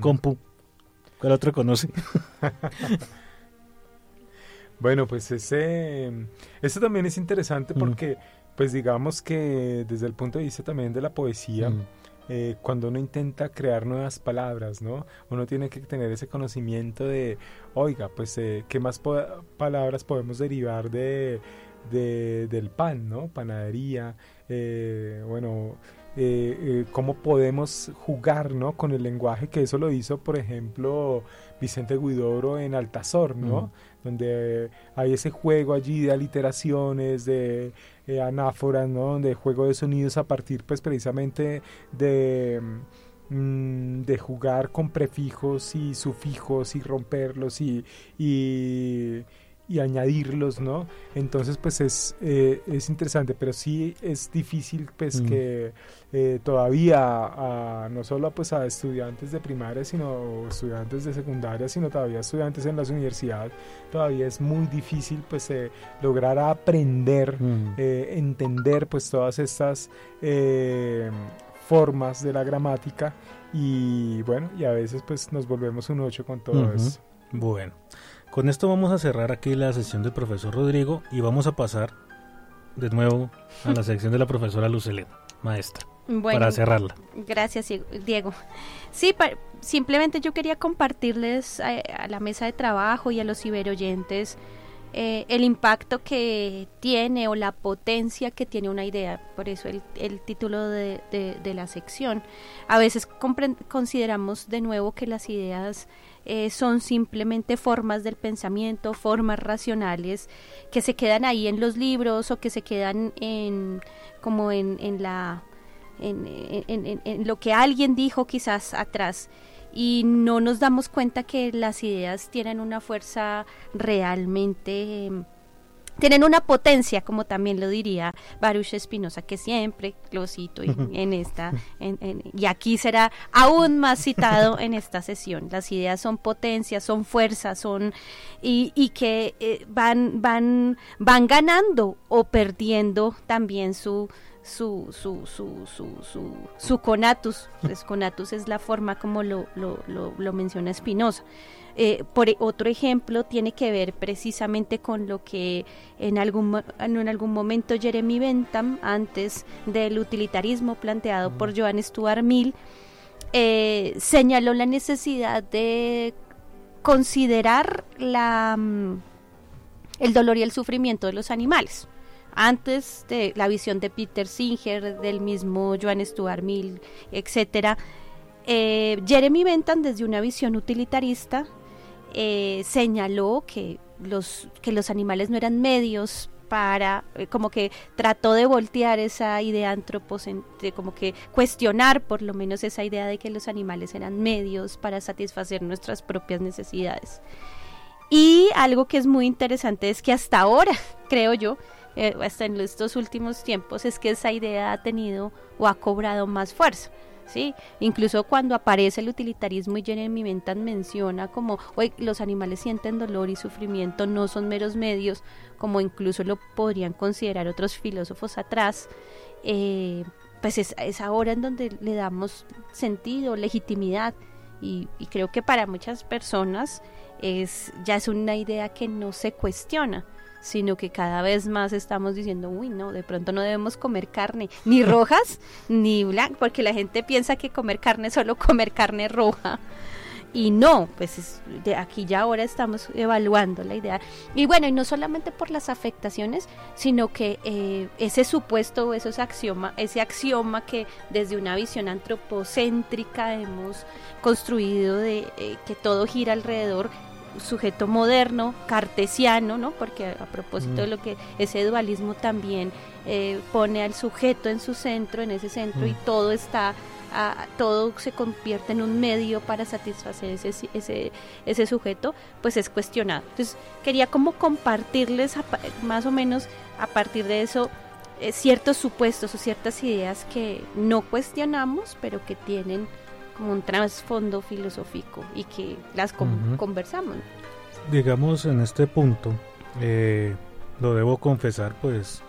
Compu. ¿Cuál otro conoce? bueno, pues ese, ese también es interesante mm. porque, pues digamos que desde el punto de vista también de la poesía, mm. eh, cuando uno intenta crear nuevas palabras, ¿no? Uno tiene que tener ese conocimiento de, oiga, pues, eh, ¿qué más palabras podemos derivar de, de, del pan, ¿no? Panadería, eh, bueno, eh, eh, cómo podemos jugar ¿no? con el lenguaje, que eso lo hizo, por ejemplo, Vicente Guidoro en Altazor, ¿no? Donde hay ese juego allí de aliteraciones, de eh, anáforas, ¿no? Donde juego de sonidos a partir, pues, precisamente de mm, de jugar con prefijos y sufijos y romperlos y, y y añadirlos, ¿no? Entonces, pues es, eh, es interesante, pero sí es difícil, pues, mm. que eh, todavía, no solo pues a estudiantes de primaria, sino estudiantes de secundaria, sino todavía estudiantes en las universidades, todavía es muy difícil, pues, eh, lograr aprender, mm. entender, pues, todas estas formas de la gramática y, bueno, y a veces, pues, nos volvemos un ocho con todo eso. Bueno. Con esto vamos a cerrar aquí la sesión del profesor Rodrigo y vamos a pasar de nuevo a la sección de la profesora Lucelena, maestra, para cerrarla. Gracias, Diego. Sí, simplemente yo quería compartirles a, la mesa de trabajo y a los ciberoyentes eh, el impacto que tiene o la potencia que tiene una idea, por eso el, título de, la sección. A veces consideramos de nuevo que las ideas eh, son simplemente formas del pensamiento, formas racionales que se quedan ahí en los libros o que se quedan en como en, la en, en, en, lo que alguien dijo quizás atrás. Y no nos damos cuenta que las ideas tienen una fuerza realmente tienen una potencia, como también lo diría Baruch Espinosa, que siempre lo cito en, esta, y aquí será aún más citado en esta sesión. Las ideas son potencia, son fuerza, son y, y que eh, van, van, van ganando o perdiendo también su su, su, su, su, su, su conatus. Pues conatus es la forma como lo, lo, lo, lo menciona Espinosa. Eh, por e, otro ejemplo, tiene que ver precisamente con lo que en algún, en algún momento Jeremy Bentham, antes del utilitarismo planteado por Joan Stuart Mill, eh, señaló la necesidad de considerar la, mm, el dolor y el sufrimiento de los animales. Antes de la visión de Peter Singer, del mismo Joan Stuart Mill, etcétera, eh, Jeremy Bentham desde una visión utilitarista eh, señaló que los, que los animales no eran medios para, eh, como que trató de voltear esa idea antropocéntrica, como que cuestionar por lo menos esa idea de que los animales eran medios para satisfacer nuestras propias necesidades. Y algo que es muy interesante es que hasta ahora, creo yo, eh, hasta en estos últimos tiempos, es que esa idea ha tenido o ha cobrado más fuerza. ¿Sí? Incluso cuando aparece el utilitarismo y Jeremy Bentham menciona como, oye, los animales sienten dolor y sufrimiento, no son meros medios, como incluso lo podrían considerar otros filósofos atrás, eh, pues es, es, ahora en donde le damos sentido, legitimidad, y, y creo que para muchas personas es, ya es una idea que no se cuestiona sino que cada vez más estamos diciendo, uy, no, de pronto no debemos comer carne, ni rojas, ni blanca, porque la gente piensa que comer carne es solo comer carne roja. Y no, pues de aquí ya ahora estamos evaluando la idea. Y bueno, y no solamente por las afectaciones, sino que eh, ese supuesto, ese axioma, ese axioma que desde una visión antropocéntrica hemos construido de eh, que todo gira alrededor sujeto moderno, cartesiano, ¿no? Porque a, propósito de mm. lo que ese dualismo también eh, pone al sujeto en su centro, en ese centro, y mm. todo está todo se convierte en un medio para satisfacer ese, ese, ese sujeto, pues es cuestionado. Entonces, quería como compartirles más o menos a partir de eso eh, ciertos supuestos o ciertas ideas que no cuestionamos, pero que tienen como un trasfondo filosófico y que las conversamos. Digamos, en este punto, eh, lo debo confesar, pues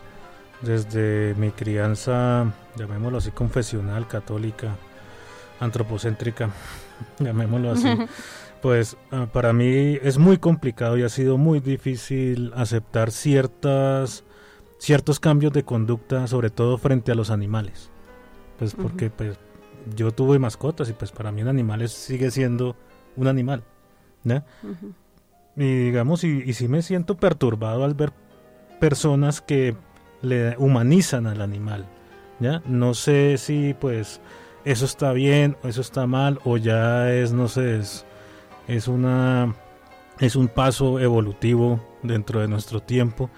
desde mi crianza, llamémoslo así, confesional, católica, antropocéntrica, llamémoslo así, pues ah, para mí es muy complicado y ha sido muy difícil aceptar ciertas ciertos cambios de conducta, sobre todo frente a los animales. Pues porque pues yo tuve mascotas y pues para mí un animal sigue siendo un animal. Y digamos, y, y sí me siento perturbado al ver personas que le humanizan al animal. ¿ya? No sé si pues eso está bien o eso está mal o ya es, no sé, es, es una es un paso evolutivo dentro de nuestro tiempo,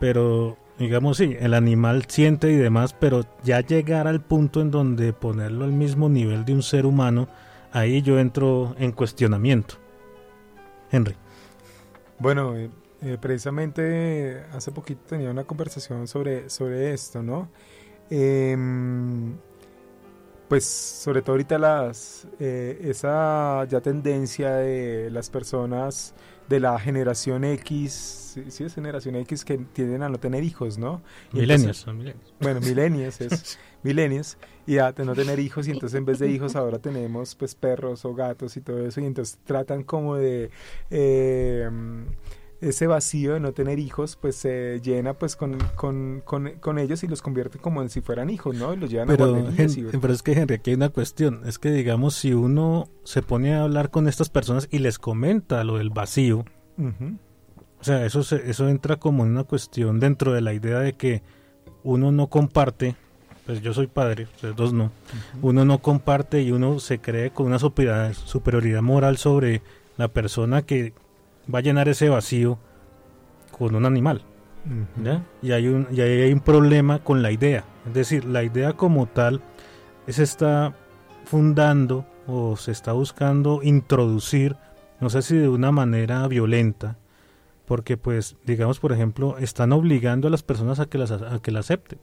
pero digamos sí, el animal siente y demás, pero ya llegar al punto en donde ponerlo al mismo nivel de un ser humano, ahí yo entro en cuestionamiento. Henry. Bueno, eh, eh, precisamente hace poquito tenía una conversación sobre, sobre esto, ¿no? Em, pues sobre todo ahorita las, eh, esa ya tendencia de las personas de la generación X, sí, es generación X que tienden a no tener hijos, ¿no? Milenios, Bueno, milenios es milenios y a no tener hijos y entonces en vez de hijos ahora tenemos pues perros o gatos y todo eso y entonces tratan como de eh, ese vacío de no tener hijos, pues se llena pues con, con, con, ellos y los convierte como en si fueran hijos, ¿no? Y los llevan pero, a Pero es que, Henry, aquí hay una cuestión. Es que, digamos, si uno se pone a hablar con estas personas y les comenta lo del vacío, o sea, eso, eso entra como en una cuestión dentro de la idea de que uno no comparte pues yo soy padre, ustedes dos no, uno no comparte y uno se cree con una superioridad, superioridad moral sobre la persona que va a llenar ese vacío con un animal. Y, hay un, y ahí hay un problema con la idea. Es decir, la idea como tal se está fundando o se está buscando introducir, no sé si de una manera violenta, porque pues, digamos, por ejemplo, están obligando a las personas a que, las, a que la acepten,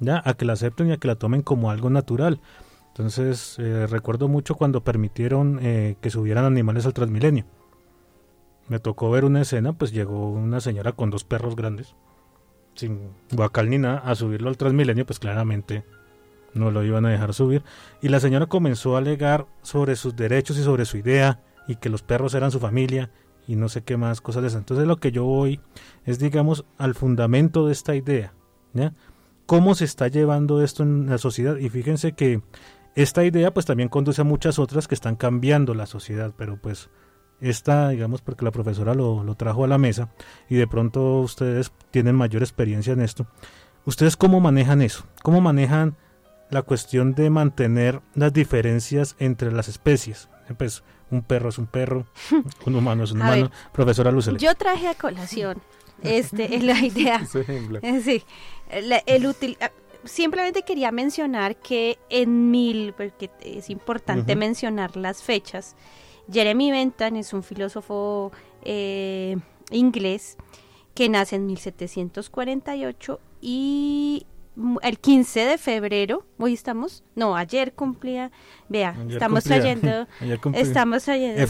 ¿ya? a que la acepten y a que la tomen como algo natural. Entonces, eh, recuerdo mucho cuando permitieron eh, que subieran animales al Transmilenio me tocó ver una escena, pues llegó una señora con dos perros grandes, sin guacal ni nada, a subirlo al Transmilenio, pues claramente no lo iban a dejar subir. Y la señora comenzó a alegar sobre sus derechos y sobre su idea, y que los perros eran su familia, y no sé qué más cosas de eso. Entonces lo que yo voy es, digamos, al fundamento de esta idea, ¿ya? ¿Cómo se está llevando esto en la sociedad? Y fíjense que esta idea pues también conduce a muchas otras que están cambiando la sociedad, pero pues esta, digamos, porque la profesora lo, lo, trajo a la mesa y de pronto ustedes tienen mayor experiencia en esto. ¿Ustedes cómo manejan eso? ¿Cómo manejan la cuestión de mantener las diferencias entre las especies? Pues un perro es un perro, un humano es un humano. profesora Lucele. Yo traje a colación este, la idea. sí, el útil, ah, simplemente quería mencionar que en mil, porque es importante mencionar las fechas, Jeremy Bentham es un filósofo eh, inglés que nace en 1748 y el 15 de febrero, hoy estamos, no, ayer cumplía, vea, estamos trayendo, estamos trayendo,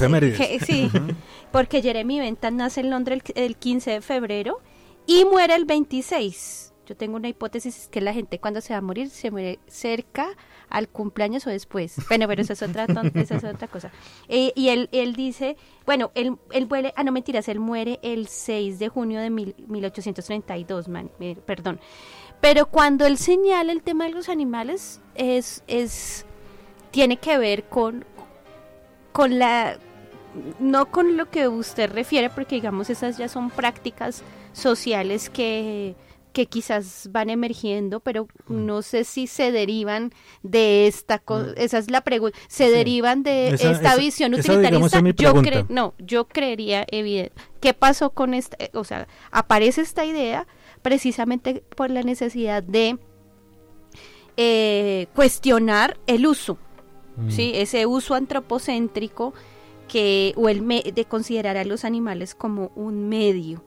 sí, porque Jeremy Bentham nace en Londres el, el 15 de febrero y muere el 26. Yo tengo una hipótesis que la gente cuando se va a morir se muere cerca al cumpleaños o después. Bueno, pero eso es otra, eso es otra cosa. Eh, y él, él dice, bueno, él, él muere, ah, no mentiras, él muere el 6 de junio de mil, 1832, man, eh, perdón. Pero cuando él señala el tema de los animales, es, es, tiene que ver con, con la, no con lo que usted refiere, porque digamos esas ya son prácticas sociales que que quizás van emergiendo, pero no sé si se derivan de esta cosa, esa es la pregunta, se derivan de esta visión utilitarista. yo no, yo creería evidente. ¿Qué pasó con esta? O sea, aparece esta idea precisamente por la necesidad de eh, cuestionar el uso, mm. ¿sí? Ese uso antropocéntrico que o el de considerar a los animales como un medio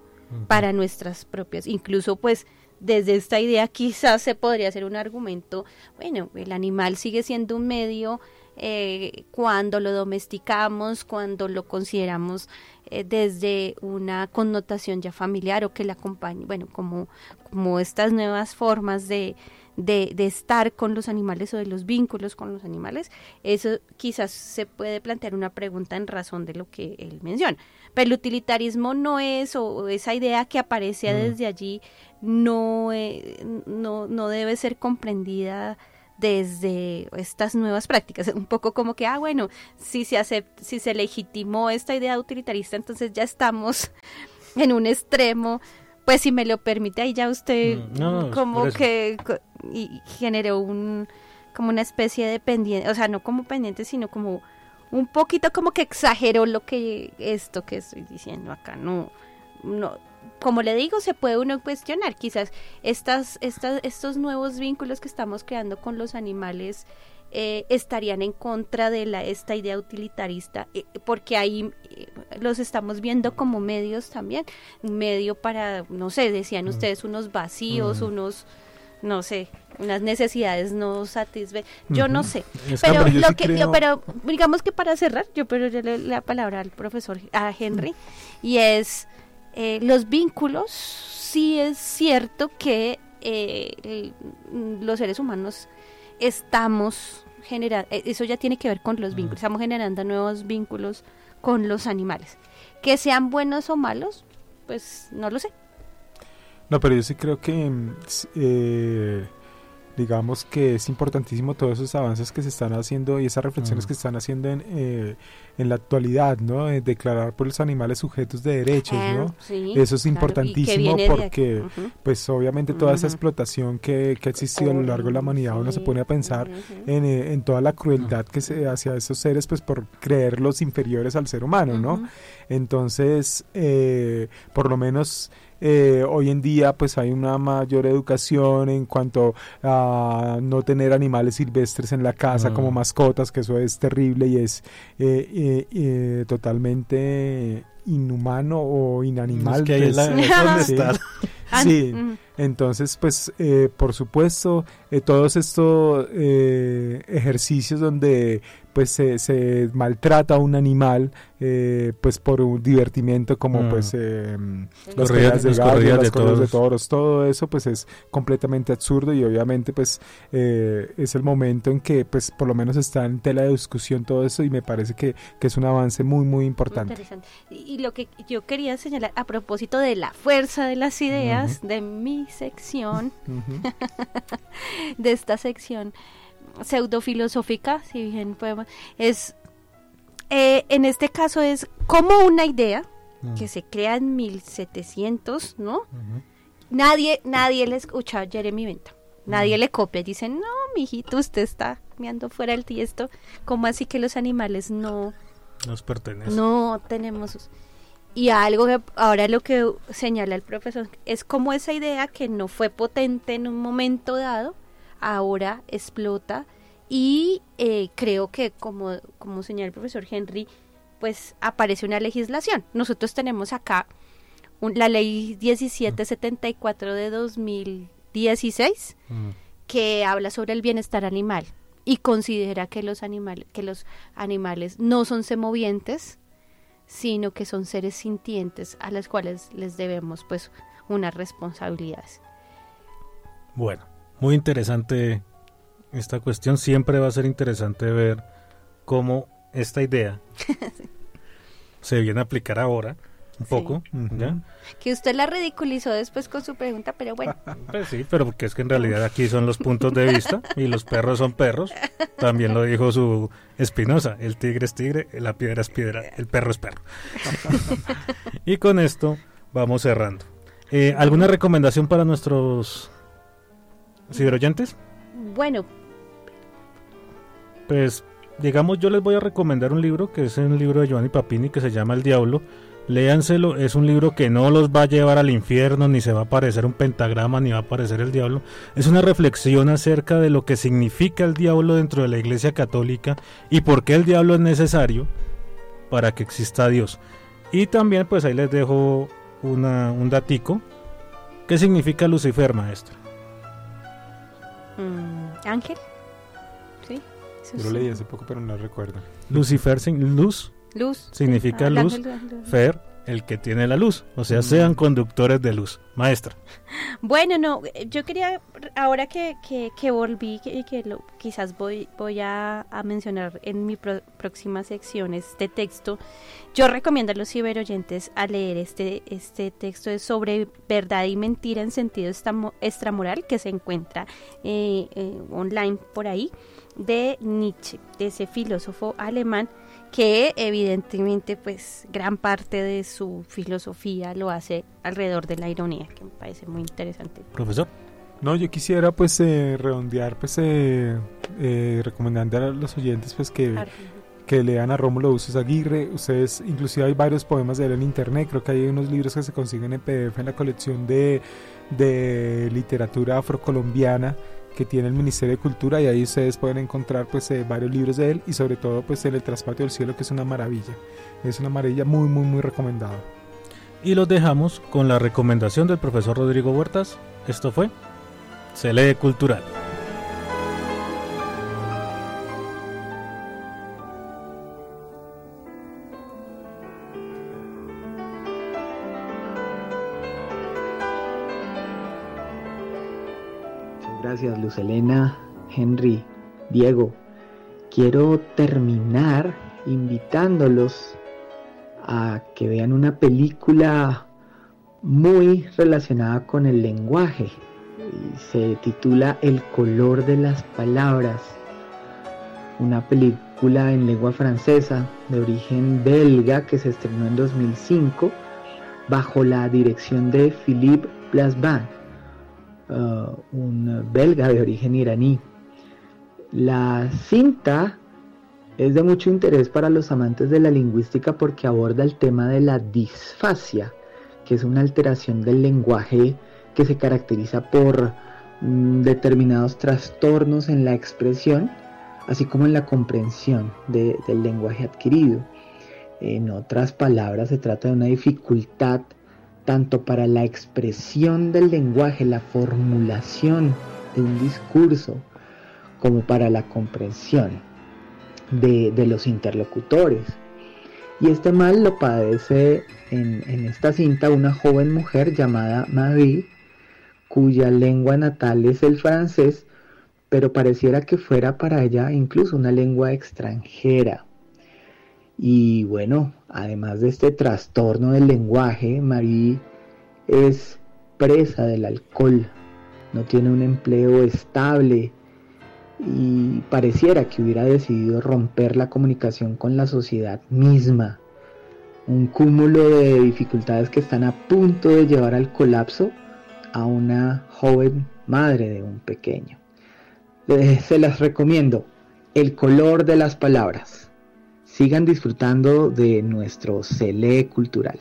para nuestras propias, incluso pues desde esta idea quizás se podría hacer un argumento, bueno, el animal sigue siendo un medio eh, cuando lo domesticamos, cuando lo consideramos eh, desde una connotación ya familiar o que la acompañe, bueno, como, como estas nuevas formas de, de, estar con los animales o de los vínculos con los animales, eso quizás se puede plantear una pregunta en razón de lo que él menciona. Pero el utilitarismo no es, o esa idea que aparece mm. desde allí, no, eh, no, no debe ser comprendida desde estas nuevas prácticas. Un poco como que, ah, bueno, si se, acepta, si se legitimó esta idea utilitarista, entonces ya estamos en un extremo pues si me lo permite, ahí ya usted mm, como que y generó un como una especie de pendiente, o sea, no como pendiente, sino como un poquito como que exageró lo que esto que estoy diciendo acá, no, no, como le digo, se puede uno cuestionar, quizás estas, estas, estos nuevos vínculos que estamos creando con los animales eh, estarían en contra de la, esta idea utilitarista, eh, porque ahí eh, los estamos viendo como medios también, medio para, no sé, decían mm. ustedes, unos vacíos, mm. unos, no sé, unas necesidades no satisfechas, yo no sé, pero, lo que, pero digamos que para cerrar, yo pero la palabra al profesor, a Henry, y es, los vínculos, sí es cierto que los seres humanos estamos generando, eh, eso ya tiene que ver con los vínculos, estamos generando nuevos vínculos con los animales. Que sean buenos o malos, pues no lo sé. No, pero yo sí creo que mm, eh, digamos que es importantísimo todos esos avances que se están haciendo y esas reflexiones que se están haciendo en, eh, en la actualidad, ¿no? declarar por los animales sujetos de derechos, ¿no? Ah, Eso es importantísimo porque, pues obviamente toda esa explotación que, que ha existido a lo largo de la humanidad, uno se pone a pensar en, eh, en, toda la crueldad que se hacia esos seres, pues por creerlos inferiores al ser humano, ¿no? Entonces, eh, por lo menos eh, hoy en día pues hay una mayor educación en cuanto a no tener animales silvestres en la casa como ah. mascotas, que eso es terrible y es eh, eh, totalmente inhumano o inanimal. Es pues. sí. Entonces, pues, por supuesto, todos estos ejercicios donde pues se, se, maltrata a un animal eh, pues por un divertimiento como mm. pues eh, los corridas de gallo, las de toros. de toros, todo eso pues es completamente absurdo y obviamente pues eh, es el momento en que pues por lo menos está en tela de discusión todo eso y me parece que, que es un avance muy muy importante. Interesante. Y, lo que yo quería señalar a propósito de la fuerza de las ideas de mi sección, de esta sección, pseudofilosófica, si bien podemos, es, eh, en este caso es como una idea que se crea en 1700, ¿no? Nadie, nadie le escucha a Jeremy Bentham. Nadie le copia. Dicen, no, mijito, usted está mirando fuera el tiesto. ¿Cómo así que los animales no... Nos pertenecen. No tenemos... Y algo que ahora lo que señala el profesor es como esa idea que no fue potente en un momento dado, ahora explota y eh, creo que como, como señala el profesor Henry, pues aparece una legislación. Nosotros tenemos acá la ley 1774 de 2016 mm. que habla sobre el bienestar animal y considera que los animales que los animales no son semovientes sino que son seres sintientes a los cuales les debemos pues unas responsabilidades. Bueno, muy interesante esta cuestión. Siempre va a ser interesante ver cómo esta idea se viene a aplicar ahora. Un poco, Que usted la ridiculizó después con su pregunta, pero bueno. Pues sí, pero porque es que en realidad aquí son los puntos de vista y los perros son perros. También lo dijo su Espinosa, el tigre es tigre, la piedra es piedra, el perro es perro. y con esto vamos cerrando. Eh, ¿Alguna recomendación para nuestros ciberoyentes? Bueno. Pues, digamos, yo les voy a recomendar un libro que es un libro de Giovanni Papini que se llama El Diablo. Léanselo, es un libro que no los va a llevar al infierno, ni se va a aparecer un pentagrama, ni va a aparecer el diablo. Es una reflexión acerca de lo que significa el diablo dentro de la Iglesia Católica y por qué el diablo es necesario para que exista Dios. Y también, pues ahí les dejo una, un datico. ¿Qué significa Lucifer, maestro? Mm, ángel. ¿Sí? Yo lo leí hace poco, pero no lo recuerdo. Lucifer, sin luz. Luz. Significa Ah, luz. de la. Fer, el que tiene la luz. O sea, sean conductores de luz. Maestra. Bueno, no, yo quería, ahora que, que, que volví, que, que lo, quizás voy, voy a, a mencionar en mi pro- próxima sección este texto, yo recomiendo a los ciberoyentes a leer este, este texto es sobre verdad y mentira en sentido extramoral que se encuentra eh, eh, online por ahí, de Nietzsche, de ese filósofo alemán que evidentemente pues gran parte de su filosofía lo hace alrededor de la ironía, que me parece muy interesante. Profesor. No, yo quisiera pues eh, redondear pues eh, eh, recomendando a los oyentes pues que, que lean a Rómulo Usos Aguirre. Ustedes, inclusive hay varios poemas de él en internet, creo que hay unos libros que se consiguen en PDF en la colección de, de literatura afrocolombiana que tiene el Ministerio de Cultura y ahí ustedes pueden encontrar pues eh, varios libros de él y sobre todo pues en el Traspatio del Cielo que es una maravilla. Es una maravilla muy muy muy recomendada. Y los dejamos con la recomendación del profesor Rodrigo Huertas. Esto fue Se lee cultural. Gracias, Luz Elena, Henry, Diego. Quiero terminar invitándolos a que vean una película muy relacionada con el lenguaje. Se titula El color de las palabras. Una película en lengua francesa de origen belga que se estrenó en 2005 bajo la dirección de Philippe Blasban uh, un belga de origen iraní. La cinta es de mucho interés para los amantes de la lingüística porque aborda el tema de la disfasia, que es una alteración del lenguaje que se caracteriza por mm, determinados trastornos en la expresión, así como en la comprensión de- del lenguaje adquirido. En otras palabras, se trata de una dificultad tanto para la expresión del lenguaje, la formulación de un discurso, como para la comprensión de, los interlocutores. Y este mal lo padece en, en esta cinta una joven mujer llamada Marie, cuya lengua natal es el francés, pero pareciera que fuera para ella incluso una lengua extranjera. Y bueno, además de este trastorno del lenguaje, Marie es presa del alcohol, no tiene un empleo estable y pareciera que hubiera decidido romper la comunicación con la sociedad misma. Un cúmulo de dificultades que están a punto de llevar al colapso a una joven madre de un pequeño. Se las recomiendo. El color de las palabras. Sigan disfrutando de nuestro Cele cultural.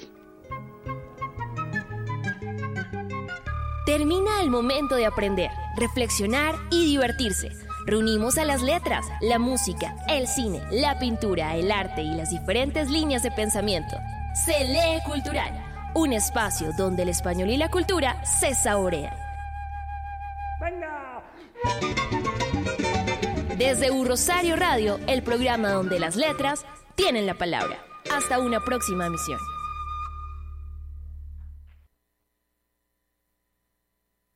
Termina el momento de aprender, reflexionar y divertirse. Reunimos a las letras, la música, el cine, la pintura, el arte y las diferentes líneas de pensamiento. Se lee cultural, un espacio donde el español y la cultura se saborean. Desde U Rosario Radio, el programa donde las letras tienen la palabra. Hasta una próxima misión.